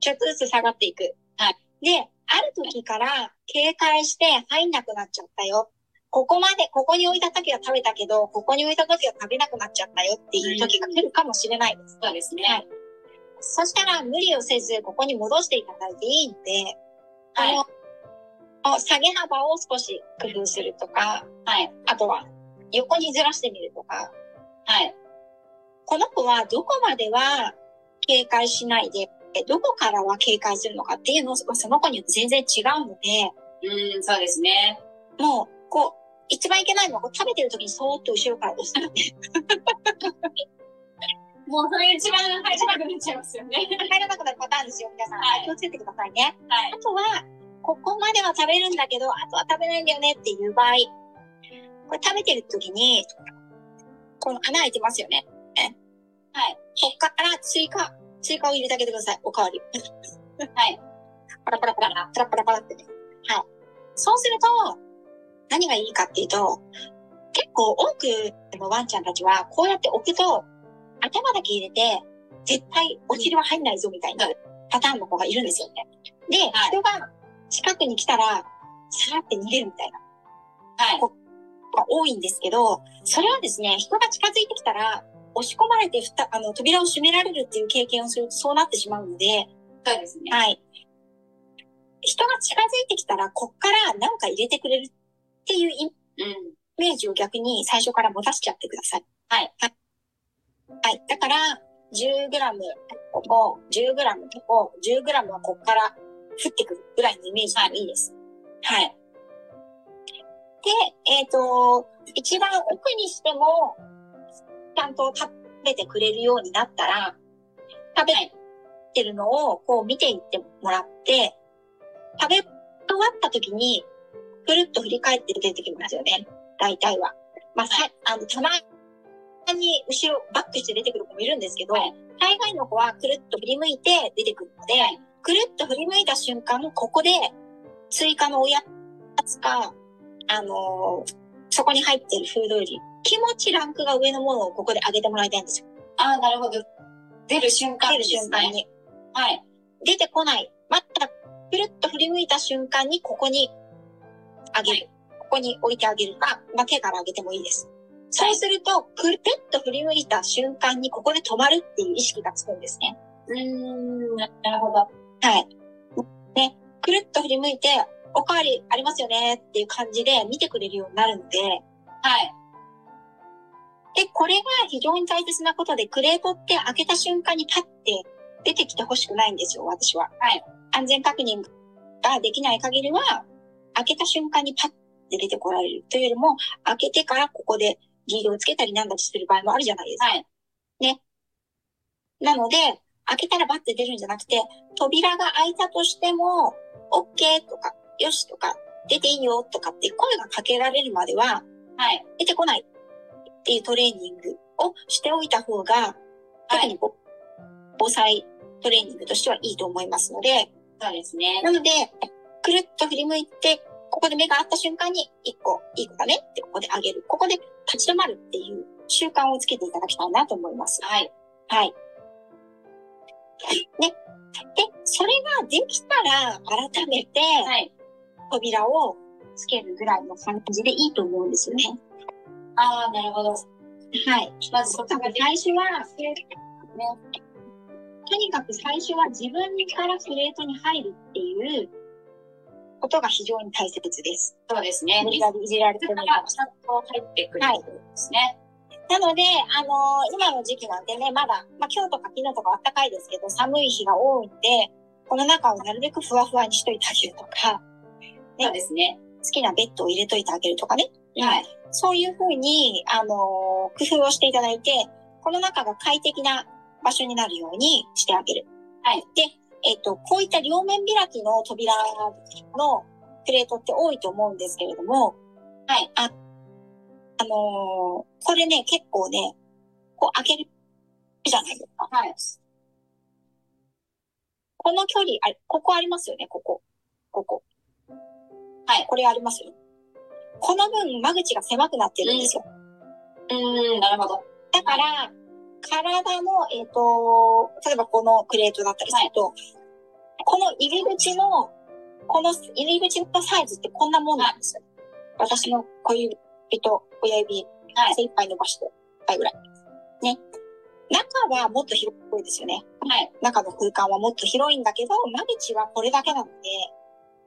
ちょっとずつ下がっていく。はい。で、ある時から警戒して入んなくなっちゃったよ。ここまで、ここに置いた時は食べたけど、ここに置いた時は食べなくなっちゃったよっていう時が来るかもしれないです。そうですね。はいそしたら無理をせず、ここに戻していただいていいんで、はいこの下げ幅を少し工夫するとか、はい。あとは横にずらしてみるとか、はい。この子はどこまでは警戒しないで、どこからは警戒するのかっていうのをその子によって全然違うので、うん、そうですね。もう、こう、一番いけないのはこう食べてる時にそーっと後ろから押すのね。もうそれ一番入らなくなっちゃいますよね。入らなくなるパターンですよ、皆さん。はい気をつけてくださいね。はい。あとは、ここまでは食べるんだけど、あとは食べないんだよねっていう場合、これ食べてる時に、この穴開いてますよね。はい。こっから追加、追加を入れてあげてください。おかわり。はい。パラパラパラ、パラパラパラってね。はい。そうすると、何がいいかっていうと、結構多くのワンちゃんたちは、こうやって置くと、頭だけ入れて、絶対お尻は入んないぞみたいなパターンの子がいるんですよね。で、はい人が近くに来たら、さーって逃げるみたいなはい。子が多いんですけど、それはですね、人が近づいてきたら、押し込まれてふた、あの、扉を閉められるっていう経験をするとそうなってしまうので、そうですね。はい。人が近づいてきたら、こっから何か入れてくれるっていうイうん。メージを逆に最初から持たせちゃってください。はい。はい。はい。だから、10グラム、ここ、10グラム、ここ、10グラムはこっから降ってくるぐらいのイメージでいいです。はい。で、えっ、と、一番奥にしても、ちゃんと食べてくれるようになったら、食べてるのをこう見ていってもらって、食べ終わった時に、くるっと振り返って出てきますよね。大体は。まあ、さ、あの、たま後ろバックして出てくる子もいるんですけど、はい大概の子はくるっと振り向いて出てくるので、くるっと振り向いた瞬間、ここで追加のおやつか、あのーそこに入ってるフードより気持ちランクが上のものをここであげてもらいたいんですよ。ああ、なるほど。出る瞬間出るですね。瞬間に。はい。出てこない。また、くるっと振り向いた瞬間にここにあげる。ここに置いてあげるか、まあ、手からあげてもいいです。そうすると、くるっと振り向いた瞬間にここで止まるっていう意識がつくんですね。うーん、ななるほど。はい。ね、くるっと振り向いて、おかわりありますよねっていう感じで見てくれるようになるので、はい。で、これが非常に大切なことで、クレートって開けた瞬間にパッて出てきてほしくないんですよ、私は。はい。安全確認ができない限りは、開けた瞬間にパッて出てこられるというよりも、開けてからここでリードをつけたりなんだりする場合もあるじゃないですか。はい。なので、開けたらバッて出るんじゃなくて、扉が開いたとしても、OK とか、よしとか、出ていいよとかって声がかけられるまでは、はい。出てこないっていうトレーニングをしておいた方が、特に防災トレーニングとしてはいいと思いますので、そうですね。なので、くるっと振り向いて、ここで目が合った瞬間に、一個、いい子だねってここであげる。ここで立ち止まるっていう習慣をつけていただきたいなと思います。はい。はい。ね。で、それができたら、改めて、はい。扉をつけるぐらいの感じでいいと思うんですよね。ああ、なるほど。はい。まずそ最初は、とにかく最初は自分からプレートに入るっていうことが非常に大切です。そうですね。無理リスやりいじられてクからちゃんと入ってくるってことですね。れない。なので、あのー今の時期なんてね、まだ、まあ今日とか昨日とか暖かいですけど、寒い日が多いんで、この中をなるべくふわふわにしといてあげるとか、ねそうですね。好きなベッドを入れといてあげるとかね。はい。そういうふうに、あのー工夫をしていただいて、この中が快適な場所になるようにしてあげる。はい。で、えっ、と、こういった両面開きの扉のプレートって多いと思うんですけれども、はい。あ、あのーこれね、結構ね、こう開けるじゃないですか。はい。この距離、あここありますよね、ここ。ここ。はい。これありますよ。この分、間口が狭くなってるんですよ。うーん、なるほど。だから、体の、えっ、と、例えばこのクレートだったりすると、この入り口の、この入り口のサイズってこんなもんなんですよ。私の小指と親指、はい精一杯伸ばして、いぐらい。ね。中はもっと広いですよね。はい。中の空間はもっと広いんだけど、間口はこれだけなので、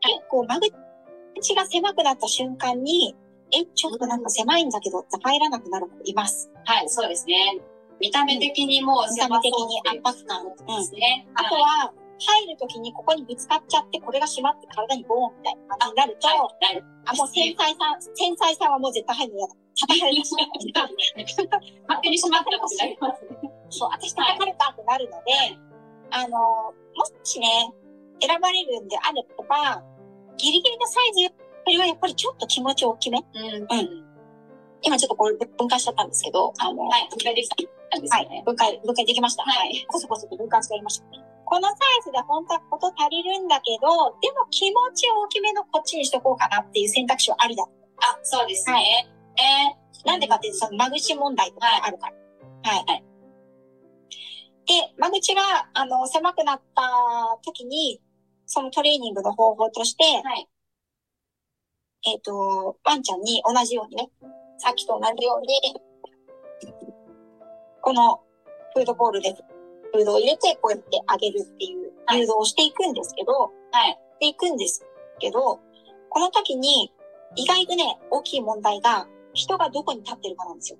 結構間口が狭くなった瞬間に、え、ちょっとなんか狭いんだけどって入らなくなる子います。はい、そうですね。見た目的にもう見た目的に圧迫感。うん。ですね。あとは、入るときにここにぶつかっちゃって、これが閉まって体にボーンみたいな感じになると。あ、もう繊細さん、繊細さんはもう絶対入るの嫌だ。叩かれました。勝手にしまったことになりますね。そう、私叩かれたってなるので、あの、もしね、選ばれるんであれば、ギリギリのサイズよりはやっぱりちょっと気持ち大きめ？うん。今ちょっとこれ分解しちゃったんですけど、あの、はい、分解できたんですはい。分解、分解できました。はい。こそこそと分解してやりました。このサイズで本当はこと足りるんだけど、でも気持ち大きめのこっちにしとこうかなっていう選択肢はありだ。あ、そうですね。はえなんでかっていうと、その間口問題とかがあるから。はい。はいで、間口が、あの、狭くなった時に、そのトレーニングの方法として、ーはい。えっ、と、ワンちゃんに同じようにね、さっきと同じように、このフードボールでフードを入れて、こうやってあげるっていうはい誘導をしていくんですけど、はい。していくんですけど、この時に、意外とね、大きい問題が、人がどこに立ってるかなんですよ。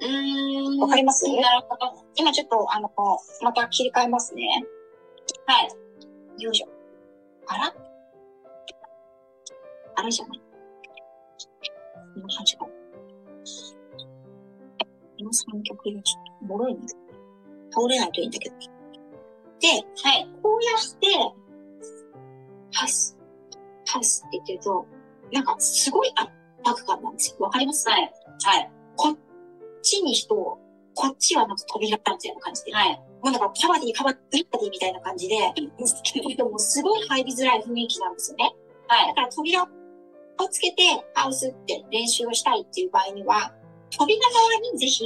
うーん。わかります？なるほど。今ちょっと、あの、また切り替えますね。はい。よいしょ。あら？あれじゃない？今8番。今3曲入れちょっと、もろいんです。倒れないといいんだけど。で、はい。こうやって、ハス、ハスって言ってると、なんかすごい圧迫感なんですよ。わかります？はい。はい。こっちに人を、こっちはなんか扉みたいな感じで。はい。もうなんかカバディカバディカバディみたいな感じで、でもすごい入りづらい雰囲気なんですよね。はいだ。から扉をつけてハウスって練習をしたいっていう場合には、扉側にぜひ、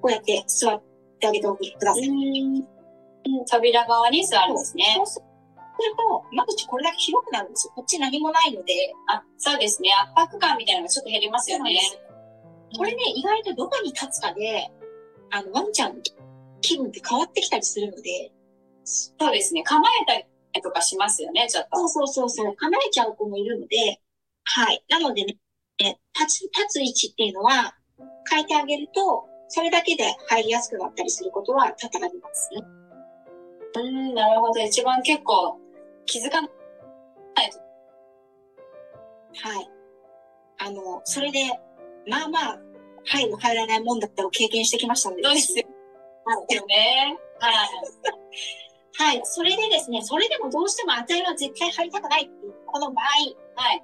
こうやって座ってあげておくください。うん。扉側に座るんですね。そうすると、間口これだけ広くなるんですよ。こっち何もないので、あ、そうですね。圧迫感みたいなのがちょっと減りますよね。これね、意外とどこに立つかで、あの、ワンちゃんの気分って変わってきたりするので、そうですね。構えたりとかしますよね、ちょっと。そうそうそうそう、構えちゃう子もいるので、はい。なのでね、え立つ、立つ位置っていうのは、変えてあげると、それだけで入りやすくなったりすることは多々ありますね。うん、なるほど。一番結構気づかない。はい。あの、それで、まあまあ、入る入らないもんだったを経験してきましたので。そうですよはい。よね。はい。はい。それでですね、それでもどうしても値は絶対入りたくないっていう、この場合、はい。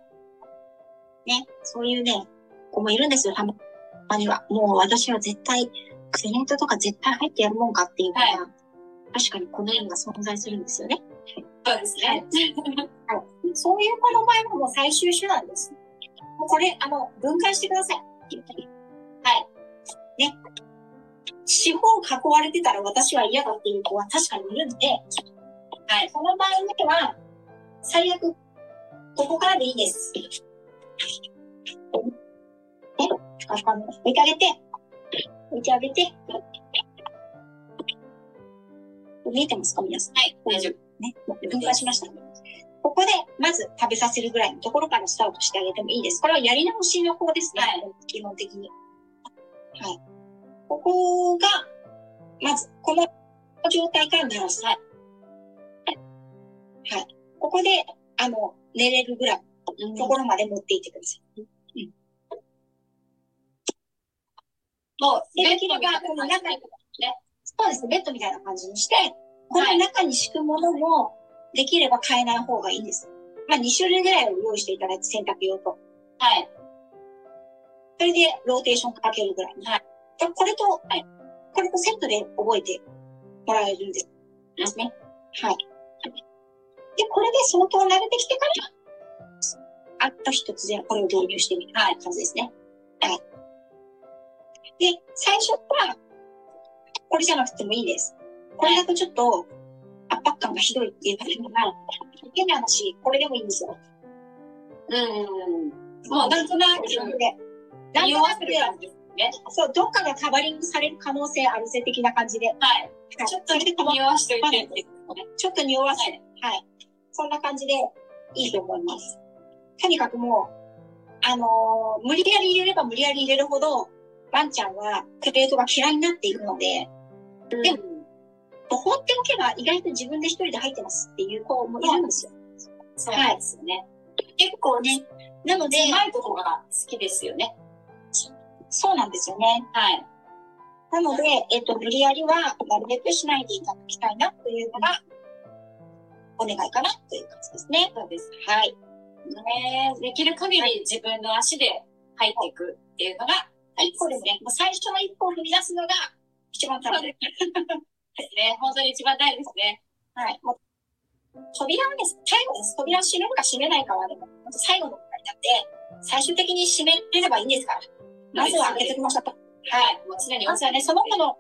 ね、そういうね、子もいるんですよ、たまには。もう私は絶対、クレートとか絶対入ってやるもんかっていうのが、は確かにこのようが存在するんですよね。そうですね。そういう子の場合はもう最終手段です。もうこれ、あの、分解してください。はい。ね。四方囲われてたら私は嫌だっていう子は確かにいるので、はい。その場合には、最悪、ここからでいいです。ね。あの、置いてあげて、置いてあげて、見えてますか皆さん。はい、大丈夫。ね、分解しました。ここで、まず食べさせるぐらいのところからスタートしてあげてもいいです。これはやり直しの方ですね。はい基本的に。はい。ここが、まず、この状態から鳴らす。はい。はい。ここで、あの、寝れるぐらいところまで持っていってください。もう、で、ベッできれば、この中に、そうですね、ベッドみたいな感じにして、この中に敷くものも、できれば変えない方がいいです。まあ、2種類ぐらいを用意していただいて、洗濯用と。はい。それで、ローテーションかけるぐらい。はい。これと、はい。これとセットで覚えてもらえるんです。ですね。はい。で、これで相当慣れてきてから、あと一つでこれを導入してみる。はい。感じですね。はい。で、最初は、これじゃなくてもいいです。これだとちょっと圧迫感がひどいっていうのが、変な話、これでもいいんですよ。うん。もうなんとなく、で、なんとなくですね。そう、どっかがカバリングされる可能性あるぜ的な感じで。はい。はいちょっと匂わしてっていうね。ちょっと匂わせる。はい。そんな感じでいいと思います。とにかくもう、あのー無理やり入れれば無理やり入れるほど、ワンちゃんはクレートが嫌いになっていくので、でも放っておけば意外と自分で一人で入ってますっていう子もいるんですよ。そうなんですよね。結構ね。なので、狭いとこが好きですよね。そうなんですよね。はい。なので、えっと、無理やりはなるべくしないでいただきたいなというのが、お願いかなという感じですね。そうです。はい。ねできる限り自分の足で入っていくっていうのが大一歩ですね。もう最初の一歩を踏み出すのが一番大切。ですね。本当に一番大事ですね。はい。もう扉はです。最後です。扉を閉めるか閉めないかはでも、本当最後の問題になって、最終的に閉めれればいいんですから。まずは開けておきましょうと。はい。もう常にまずはね、その子の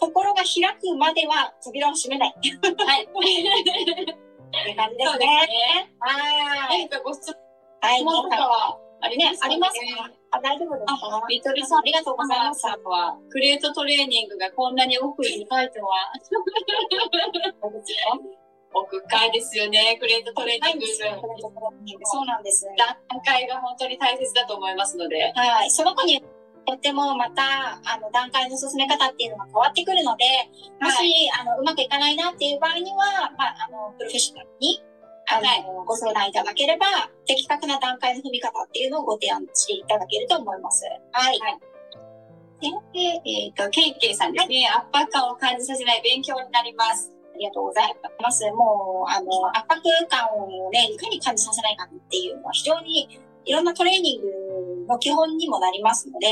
心が開くまでは扉を閉めない。ってい うはい。感じですね。ね。はーい。何かご質はい。問とかはありねま、すかありますかあ、大丈夫ですかあ、リトルさん、ありがとうございます。さんは、クレートトレーニングがこんなに奥に深いとは。奥深いですよね、クレートトレーニング。そうなんです。段階が本当に大切だと思いますので。はい。その子によってもまた、あの、段階の進め方っていうのが変わってくるので、もし、はあの、うまくいかないなっていう場合には、まあ、あの、プロフェッショナルに、あの、はいご相談いただければ、的確な段階の踏み方っていうのをご提案していただけると思います。はい。で、えっ、と、ケイケイさんですね。圧迫感を感じさせない勉強になります。ありがとうございます。もう、あの、圧迫感をね、いかに感じさせないかっていうのは非常にいろんなトレーニングの基本にもなりますので、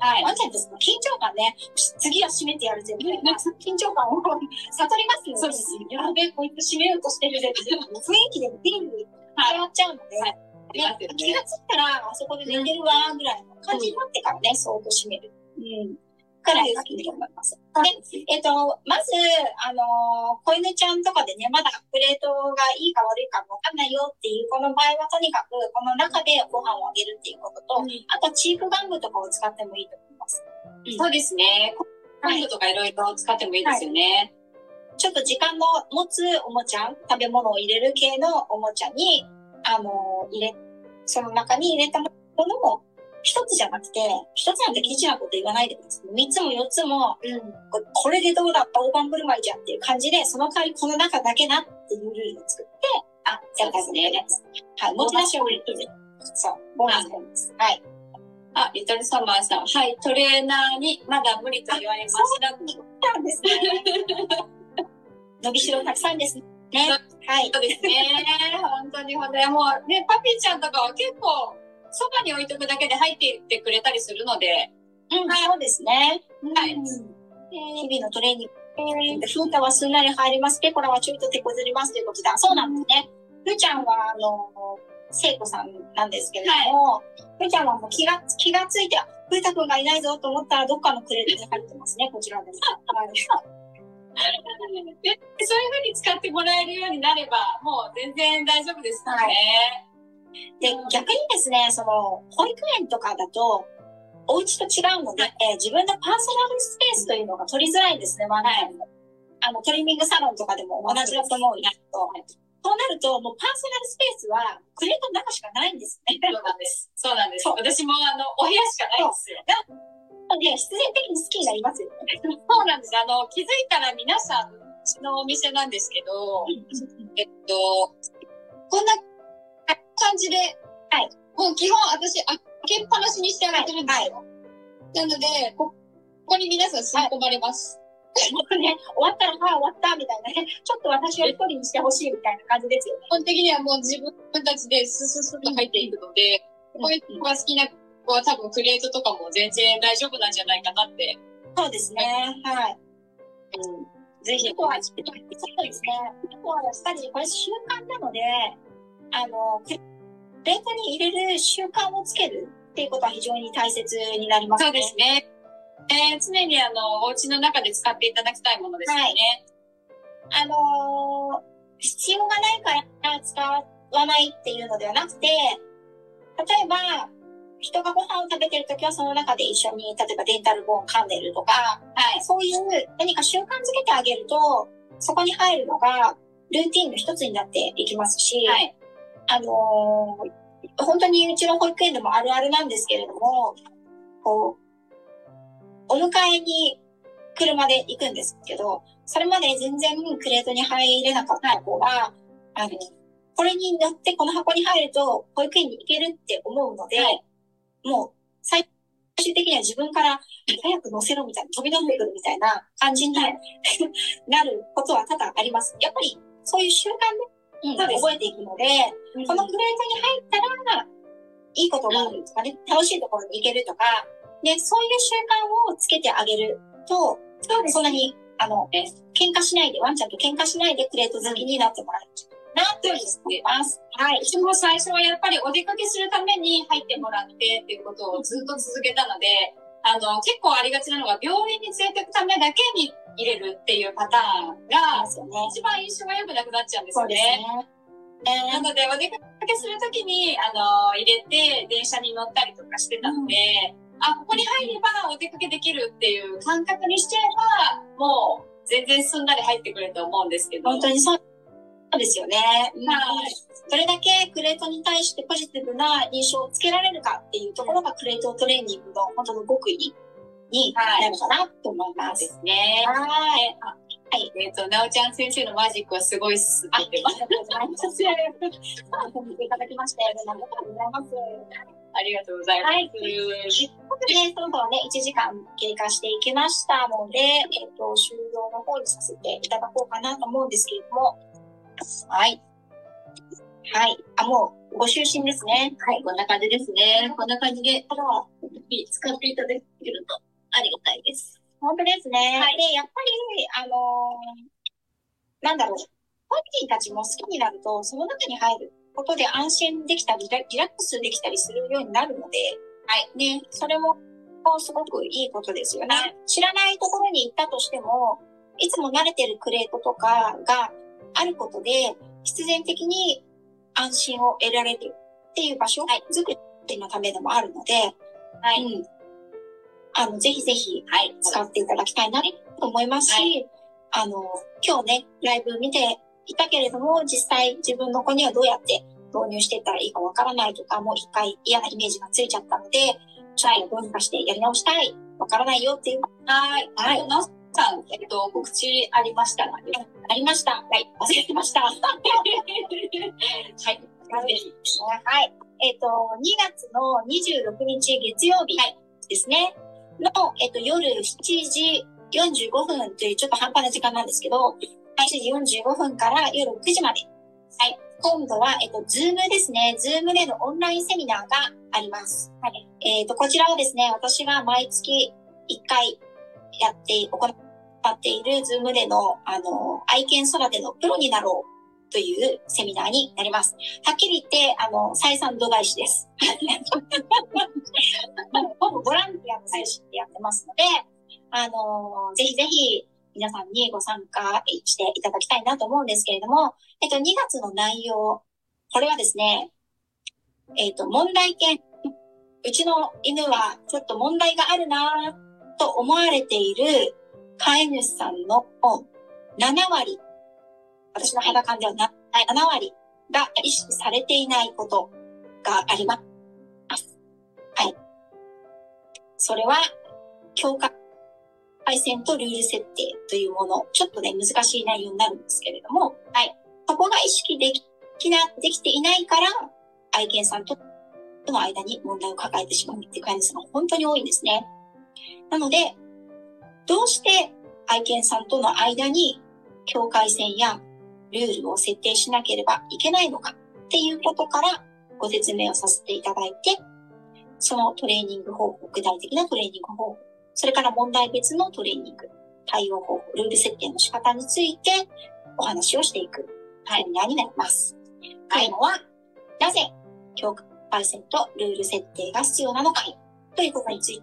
はい。ワンちゃんってその緊張感ね、次は閉めてやるぜみたいな、緊張感を悟りますよね。そうですやべえ、こいつ閉めようとしてるぜっていう雰囲気でビリビリ変わっちゃうので、はいで気がついたら、あそこで寝てるわーぐらいの感じになってからね、そーっと閉める。うん。くら思います。で、えっ、と、まず、あのー子犬ちゃんとかでね、まだプレートがいいか悪いかわかんないよっていう子の場合は、とにかく、この中でご飯をあげるっていうことと、あと、チーク玩具とかを使ってもいいと思います。そうですね。カンドとかいろいろ使ってもいいですよね。ちょっと時間の持つおもちゃ、食べ物を入れる系のおもちゃに、あのー入れ、その中に入れたものも、一つじゃなくて、一つなんてケチなこと言わないでください。三つも四つも、うん。ここれでどうだった大盤振る舞いじゃんっていう感じで、その代わりこの中だけなっていうルールを作って、あ、やそうですねね。。はい、持ち出しを入れてね。そう、ボーナスです。はい。あ、リトルサマーさん。はい。トレーナーにまだ無理と言われました。なんですね。伸びしろたくさんですね。はい。そうですね。本当に本当に。もうね、パピーちゃんとかは結構、そばに置いとくだけで入っていってくれたりするので、うん、そうですね。はいうん日々のトレーニング。風太はすんなり入ります。ペコラはちょいと手こずりますということだ。そうなんですね。ふーちゃんは、あの、聖子さんなんですけれども、ふーちゃんはもう気が、気がついて、あふーたくんがいないぞと思ったらどっかのクレートに入ってますね。こちらです。でそういう風に使ってもらえるようになれば、もう全然大丈夫ですからね。で、逆にですね、その、保育園とかだと、お家と違うので、えー自分のパーソナルスペースというのが取りづらいんですね、ワンちゃんも。あの、トリミングサロンとかでも同じだと思うんですけど、そうなると、もうパーソナルスペースは、クレートの中しかないんですね。そうなんです。そうなんです。私もあの、お部屋しかないんですよ。なので、必然的に好きになりますよね。そうなんです。あの、気づいたら皆さん、うちのお店なんですけど、えっと、こんな感じで、はい。もう基本私、開けっぱなしにしてあげてるんですよ。なので、こここに皆さん吸い込まれます。僕ね、終わったら、はい、終わった、みたいなね。ちょっと私を一人にしてほしいみたいな感じですよね。基本的にはもう自分たちでスススッと入っていくので、こういう子が好きな子は多分クレートとかも全然大丈夫なんじゃないかなって。そうですね。はい。うん。ぜひあとは、そうですね。あとは、やっぱり、これ習慣なので、あの、クレートに入れる習慣をつけるっていうことは非常に大切になりますね。そうですね。えー、常にあの、お家の中で使っていただきたいものですよね。はい、あのー、必要がないから使わないっていうのではなくて、例えば、人がご飯を食べてるときはその中で一緒に、例えばデンタルボーン噛んでるとか、はい、そういう何か習慣づけてあげると、そこに入るのがルーティンの一つになっていきますし、はい、あのー、本当にうちの保育園でもあるあるなんですけれども、こう、お迎えに車で行くんですけど、それまで全然クレートに入れなかった子が、あの、これに乗ってこの箱に入ると保育園に行けるって思うので、はいもう、最終的には自分から早く乗せろみたいな、飛び乗ってくるみたいな感じになることは多々あります。やっぱり、そういう習慣で、うん、覚えていくので、うん、このグレートに入ったら、いいことがあるとかね、楽しいところに行けるとか、で、そういう習慣をつけてあげると、そんなに、あの、喧嘩しないで、ワンちゃんと喧嘩しないでクレート好きになってもらえる。なって思います。はい。私も最初はやっぱりお出かけするために入ってもらってっていうことをずっと続けたので、あの、結構ありがちなのが病院に連れてくためだけに入れるっていうパターンが、一番印象が良くなくなっちゃうんですよね。ねなので、お出かけするときに、あの、入れて、電車に乗ったりとかしてたので、うん、あ、ここに入ればお出かけできるっていう感覚にしちゃえば、もう、全然すんなり入ってくると思うんですけど。本当にそうそうですよね。はい。どれだけクレートに対してポジティブな印象をつけられるかっていうところがクレートトレーニングの本当の極意になるかなと思います。ですね。はい。はい。えっ、ー、と、なおちゃん先生のマジックはすごいっす。ありがとうございます。見ていただきまして、ありがとうございます。ありがとうございます。はい。ということで、そろそろね、1時間経過していきましたので、えっ、ー、と、終了の方にさせていただこうかなと思うんですけれども、はい。はい。あ、もう、ご就寝ですね。はい、こんな感じですね。こんな感じで、使っていただけるとありがたいです。本当ですね。はい。で、やっぱり、あのー、なんだろう。本人たちも好きになると、その中に入ることで安心できたり、リラックスできたりするようになるので、はい。ね、それも、すごくいいことですよね。知らないところに行ったとしても、いつも慣れてるクレートとかがあることで、必然的に安心を得られるっていう場所作りのためでもあるので、はい。うん、あの、ぜひぜひ、はい、使っていただきたいなと思いますし、はい、あの、今日ね、ライブ見ていたけれども、実際自分の子にはどうやって導入していったらいいかわからないとか、もう一回嫌なイメージがついちゃったので、ちょっとどうにかしてやり直したい、わからないよっていう。はい。はい。さん、えっと、告知ありましたので。ありました。はい。忘れてました。はい。ぜひ。はい。えっ、と、2月の26日月曜日ですね。の、えっ、と、夜7時45分というちょっと半端な時間なんですけど、7時45分から夜9時まで。はい。今度は、えっと、ズームですね。ズームでのオンラインセミナーがあります。はい。えっ、と、こちらはですね、私が毎月1回やって、行っているズームでの、あの、愛犬育てのプロになろうというセミナーになります。はっきり言って、あの、採算度外視です。ほぼボランティアの精神でやってますので、あの、ぜひぜひ皆さんにご参加していただきたいなと思うんですけれども、えっと、2月の内容、これはですね、えっと、問題犬。うちの犬はちょっと問題があるなと思われている飼い主さんの7割、私の肌感ではな7割が意識されていないことがあります。はい。それは、境界線とルール設定というもの、ちょっとね、難しい内容になるんですけれども、はい。そこが意識できな、できていないから、愛犬さんとの間に問題を抱えてしまうっていう飼い主さんが本当に多いんですね。なので、どうして愛犬さんとの間に境界線やルールを設定しなければいけないのかっていうことからご説明をさせていただいて、そのトレーニング方法、具体的なトレーニング方法、それから問題別のトレーニング、対応方法、ルール設定の仕方についてお話をしていくセミナーになります。テーマは、なぜ境界線とルール設定が必要なのかということについ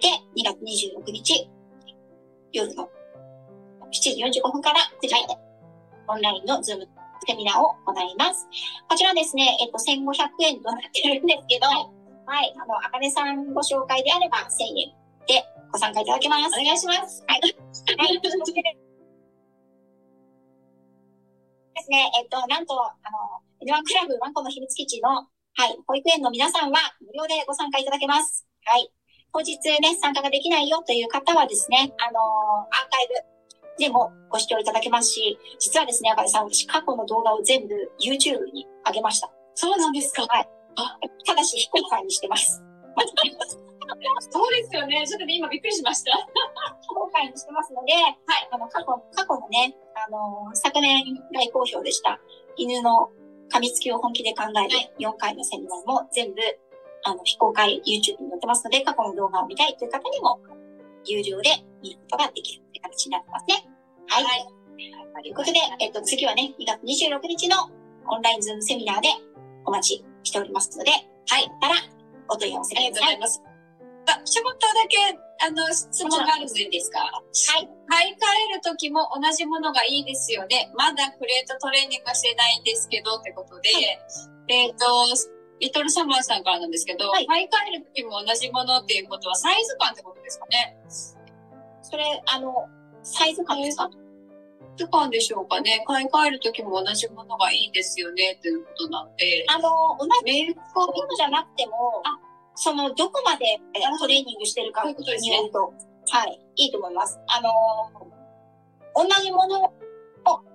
で、2月26日、夜の7時45分から9時まで、オンラインのズームセミナーを行います。こちらですね、えっと、1500円となってるんですけど、はい、あの、あかねさんご紹介であれば1000円でご参加いただけます。お願いします。はい。はい。ですね、えっと、なんと、あの、N1 クラブワンコの秘密基地の、はい、保育園の皆さんは無料でご参加いただけます。はい。当日ね、参加ができないよという方はですね、あのーアーカイブでもご視聴いただけますし、実はですね、あかねさん、私過去の動画を全部 YouTube に上げました。そうなんですか。はい。ただし非公開にしてます。そうですよね。ちょっと今びっくりしました。非公開にしてますので、はい、あの、過去、過去のね、あのー昨年大好評でした、犬の噛みつきを本気で考える4回のセミナーも全部、あの、非公開 YouTube に載ってますので、過去の動画を見たいという方にも、有料で見ることができるという形になってますね。はい。ということで、えっと、次はね、2月26日のオンラインズームセミナーでお待ちしておりますので、はい、たらお問い合わせありください。がとうございます。あ、ちょこっとだけ、あの、質問があるんですか？はい。買い替える時も同じものがいいですよね。まだクレートトレーニングしてないんですけどってことで、えっ、と、リトルサマーさんからなんですけど、はい買い替える時も同じものっていうことはサイズ感ってことですかね？それ、あの、サイズ感ですか？サイズ感でしょうかね。買い替える時も同じものがいいですよねっていうことなんで。あの、同じメーカーじゃなくても、その、どこまでえトレーニングしてるかそういうと、はい、いいと思います。あの、同じもの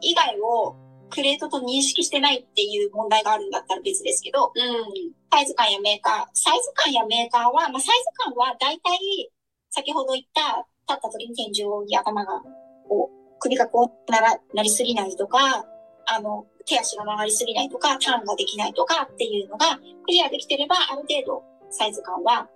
以外をクレートと認識してないっていう問題があるんだったら別ですけど、うん。サイズ感やメーカー、サイズ感やメーカーは、まあ、サイズ感は大体、先ほど言った、立った時に天井に頭が、こう、首がこうなら、なりすぎないとか、あの、手足が曲がりすぎないとか、ターンができないとかっていうのが、クリアできてれば、ある程度、サイズ感は、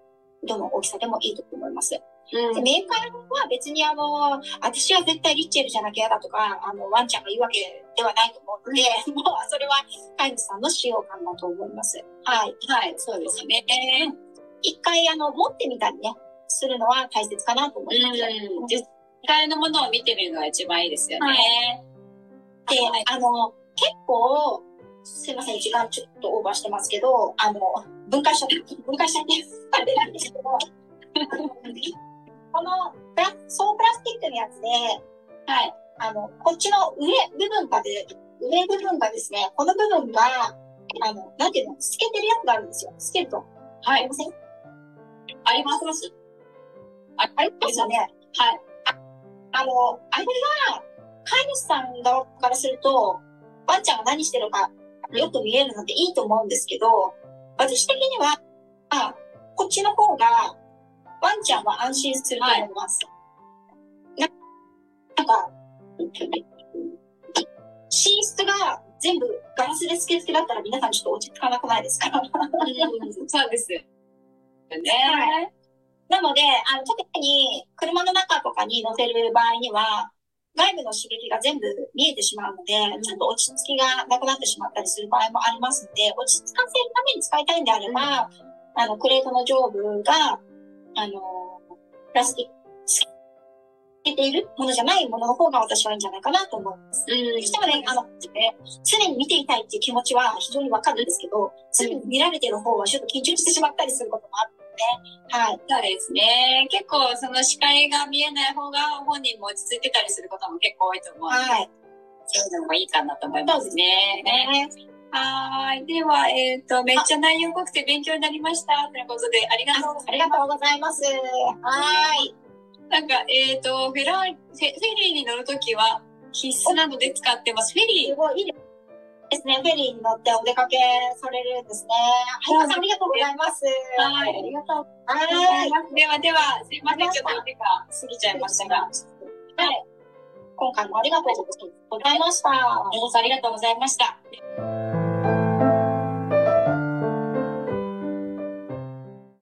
どの大きさでもいいと思います。うんで、メーカーは別にあの、私は絶対リッチェルじゃなきゃ嫌だとか、あの、ワンちゃんが言うわけではないと思うので、もう、それは飼い主さんの使用感だと思います。はい。はい、そうですね。一回、あの、持ってみたりね、するのは大切かなと思います。うん。実際のものを見てみるのが一番いいですよね。はで、あの、結構、すいません、時間ちょっとオーバーしてますけど、あの、分解しちゃって、分解しちゃって、あれなんですけど、このプラ、総プラスチックのやつで、はい、あの、こっちの上部分がで、上部分がですね、この部分が、あの、なんていうの、透けてるやつがあるんですよ。透けると。あはい。りません？ありますあありますよね。はい。あの、あれが、飼い主さん側からすると、ワンちゃんが何してるかよく見えるのでいいと思うんですけど、私的には、あこっちの方が、ワンちゃんは安心すると思います。ななんか、寝室が全部ガラスで付け付けだったら皆さんちょっと落ち着かなくないですか？うんそうですよね。はいなので、あの、特に車の中とかに乗せる場合には、外部の刺激が全部見えてしまうので、ちょっと落ち着きがなくなってしまったりする場合もありますので、落ち着かせるために使いたいんであれば、あの、クレートの上部が、あの、プラスチック、つけているものじゃないものの方が私はいいんじゃないかなと思います。うん。してもね、あの、ね常に見ていたいっていう気持ちは非常にわかるんですけど、常に見られてる方はちょっと緊張してしまったりすることもあるので、はい。そうですね。結構その視界が見えない方が本人も落ち着いてたりすることも結構多いと思うので、はい。そういうのもいいかなと思いますね。ね。はーい。では、えっ、と、めっちゃ内容濃くて勉強になりました。ということで、ありがとうござあいます。りがとうございます。はい。なんか、えっ、と、フェラーリ、フェフェリーに乗るときは必須なので使ってます。フェリー、すごいいいですね。フェリーに乗ってお出かけされるんですね。はい、さんありがとうございます。はいありがとう。は。はいではでは、すいません。ちょっとお時間過ぎちゃいましたが。はい。今回もありがとうございました。どうぞありがとうございました。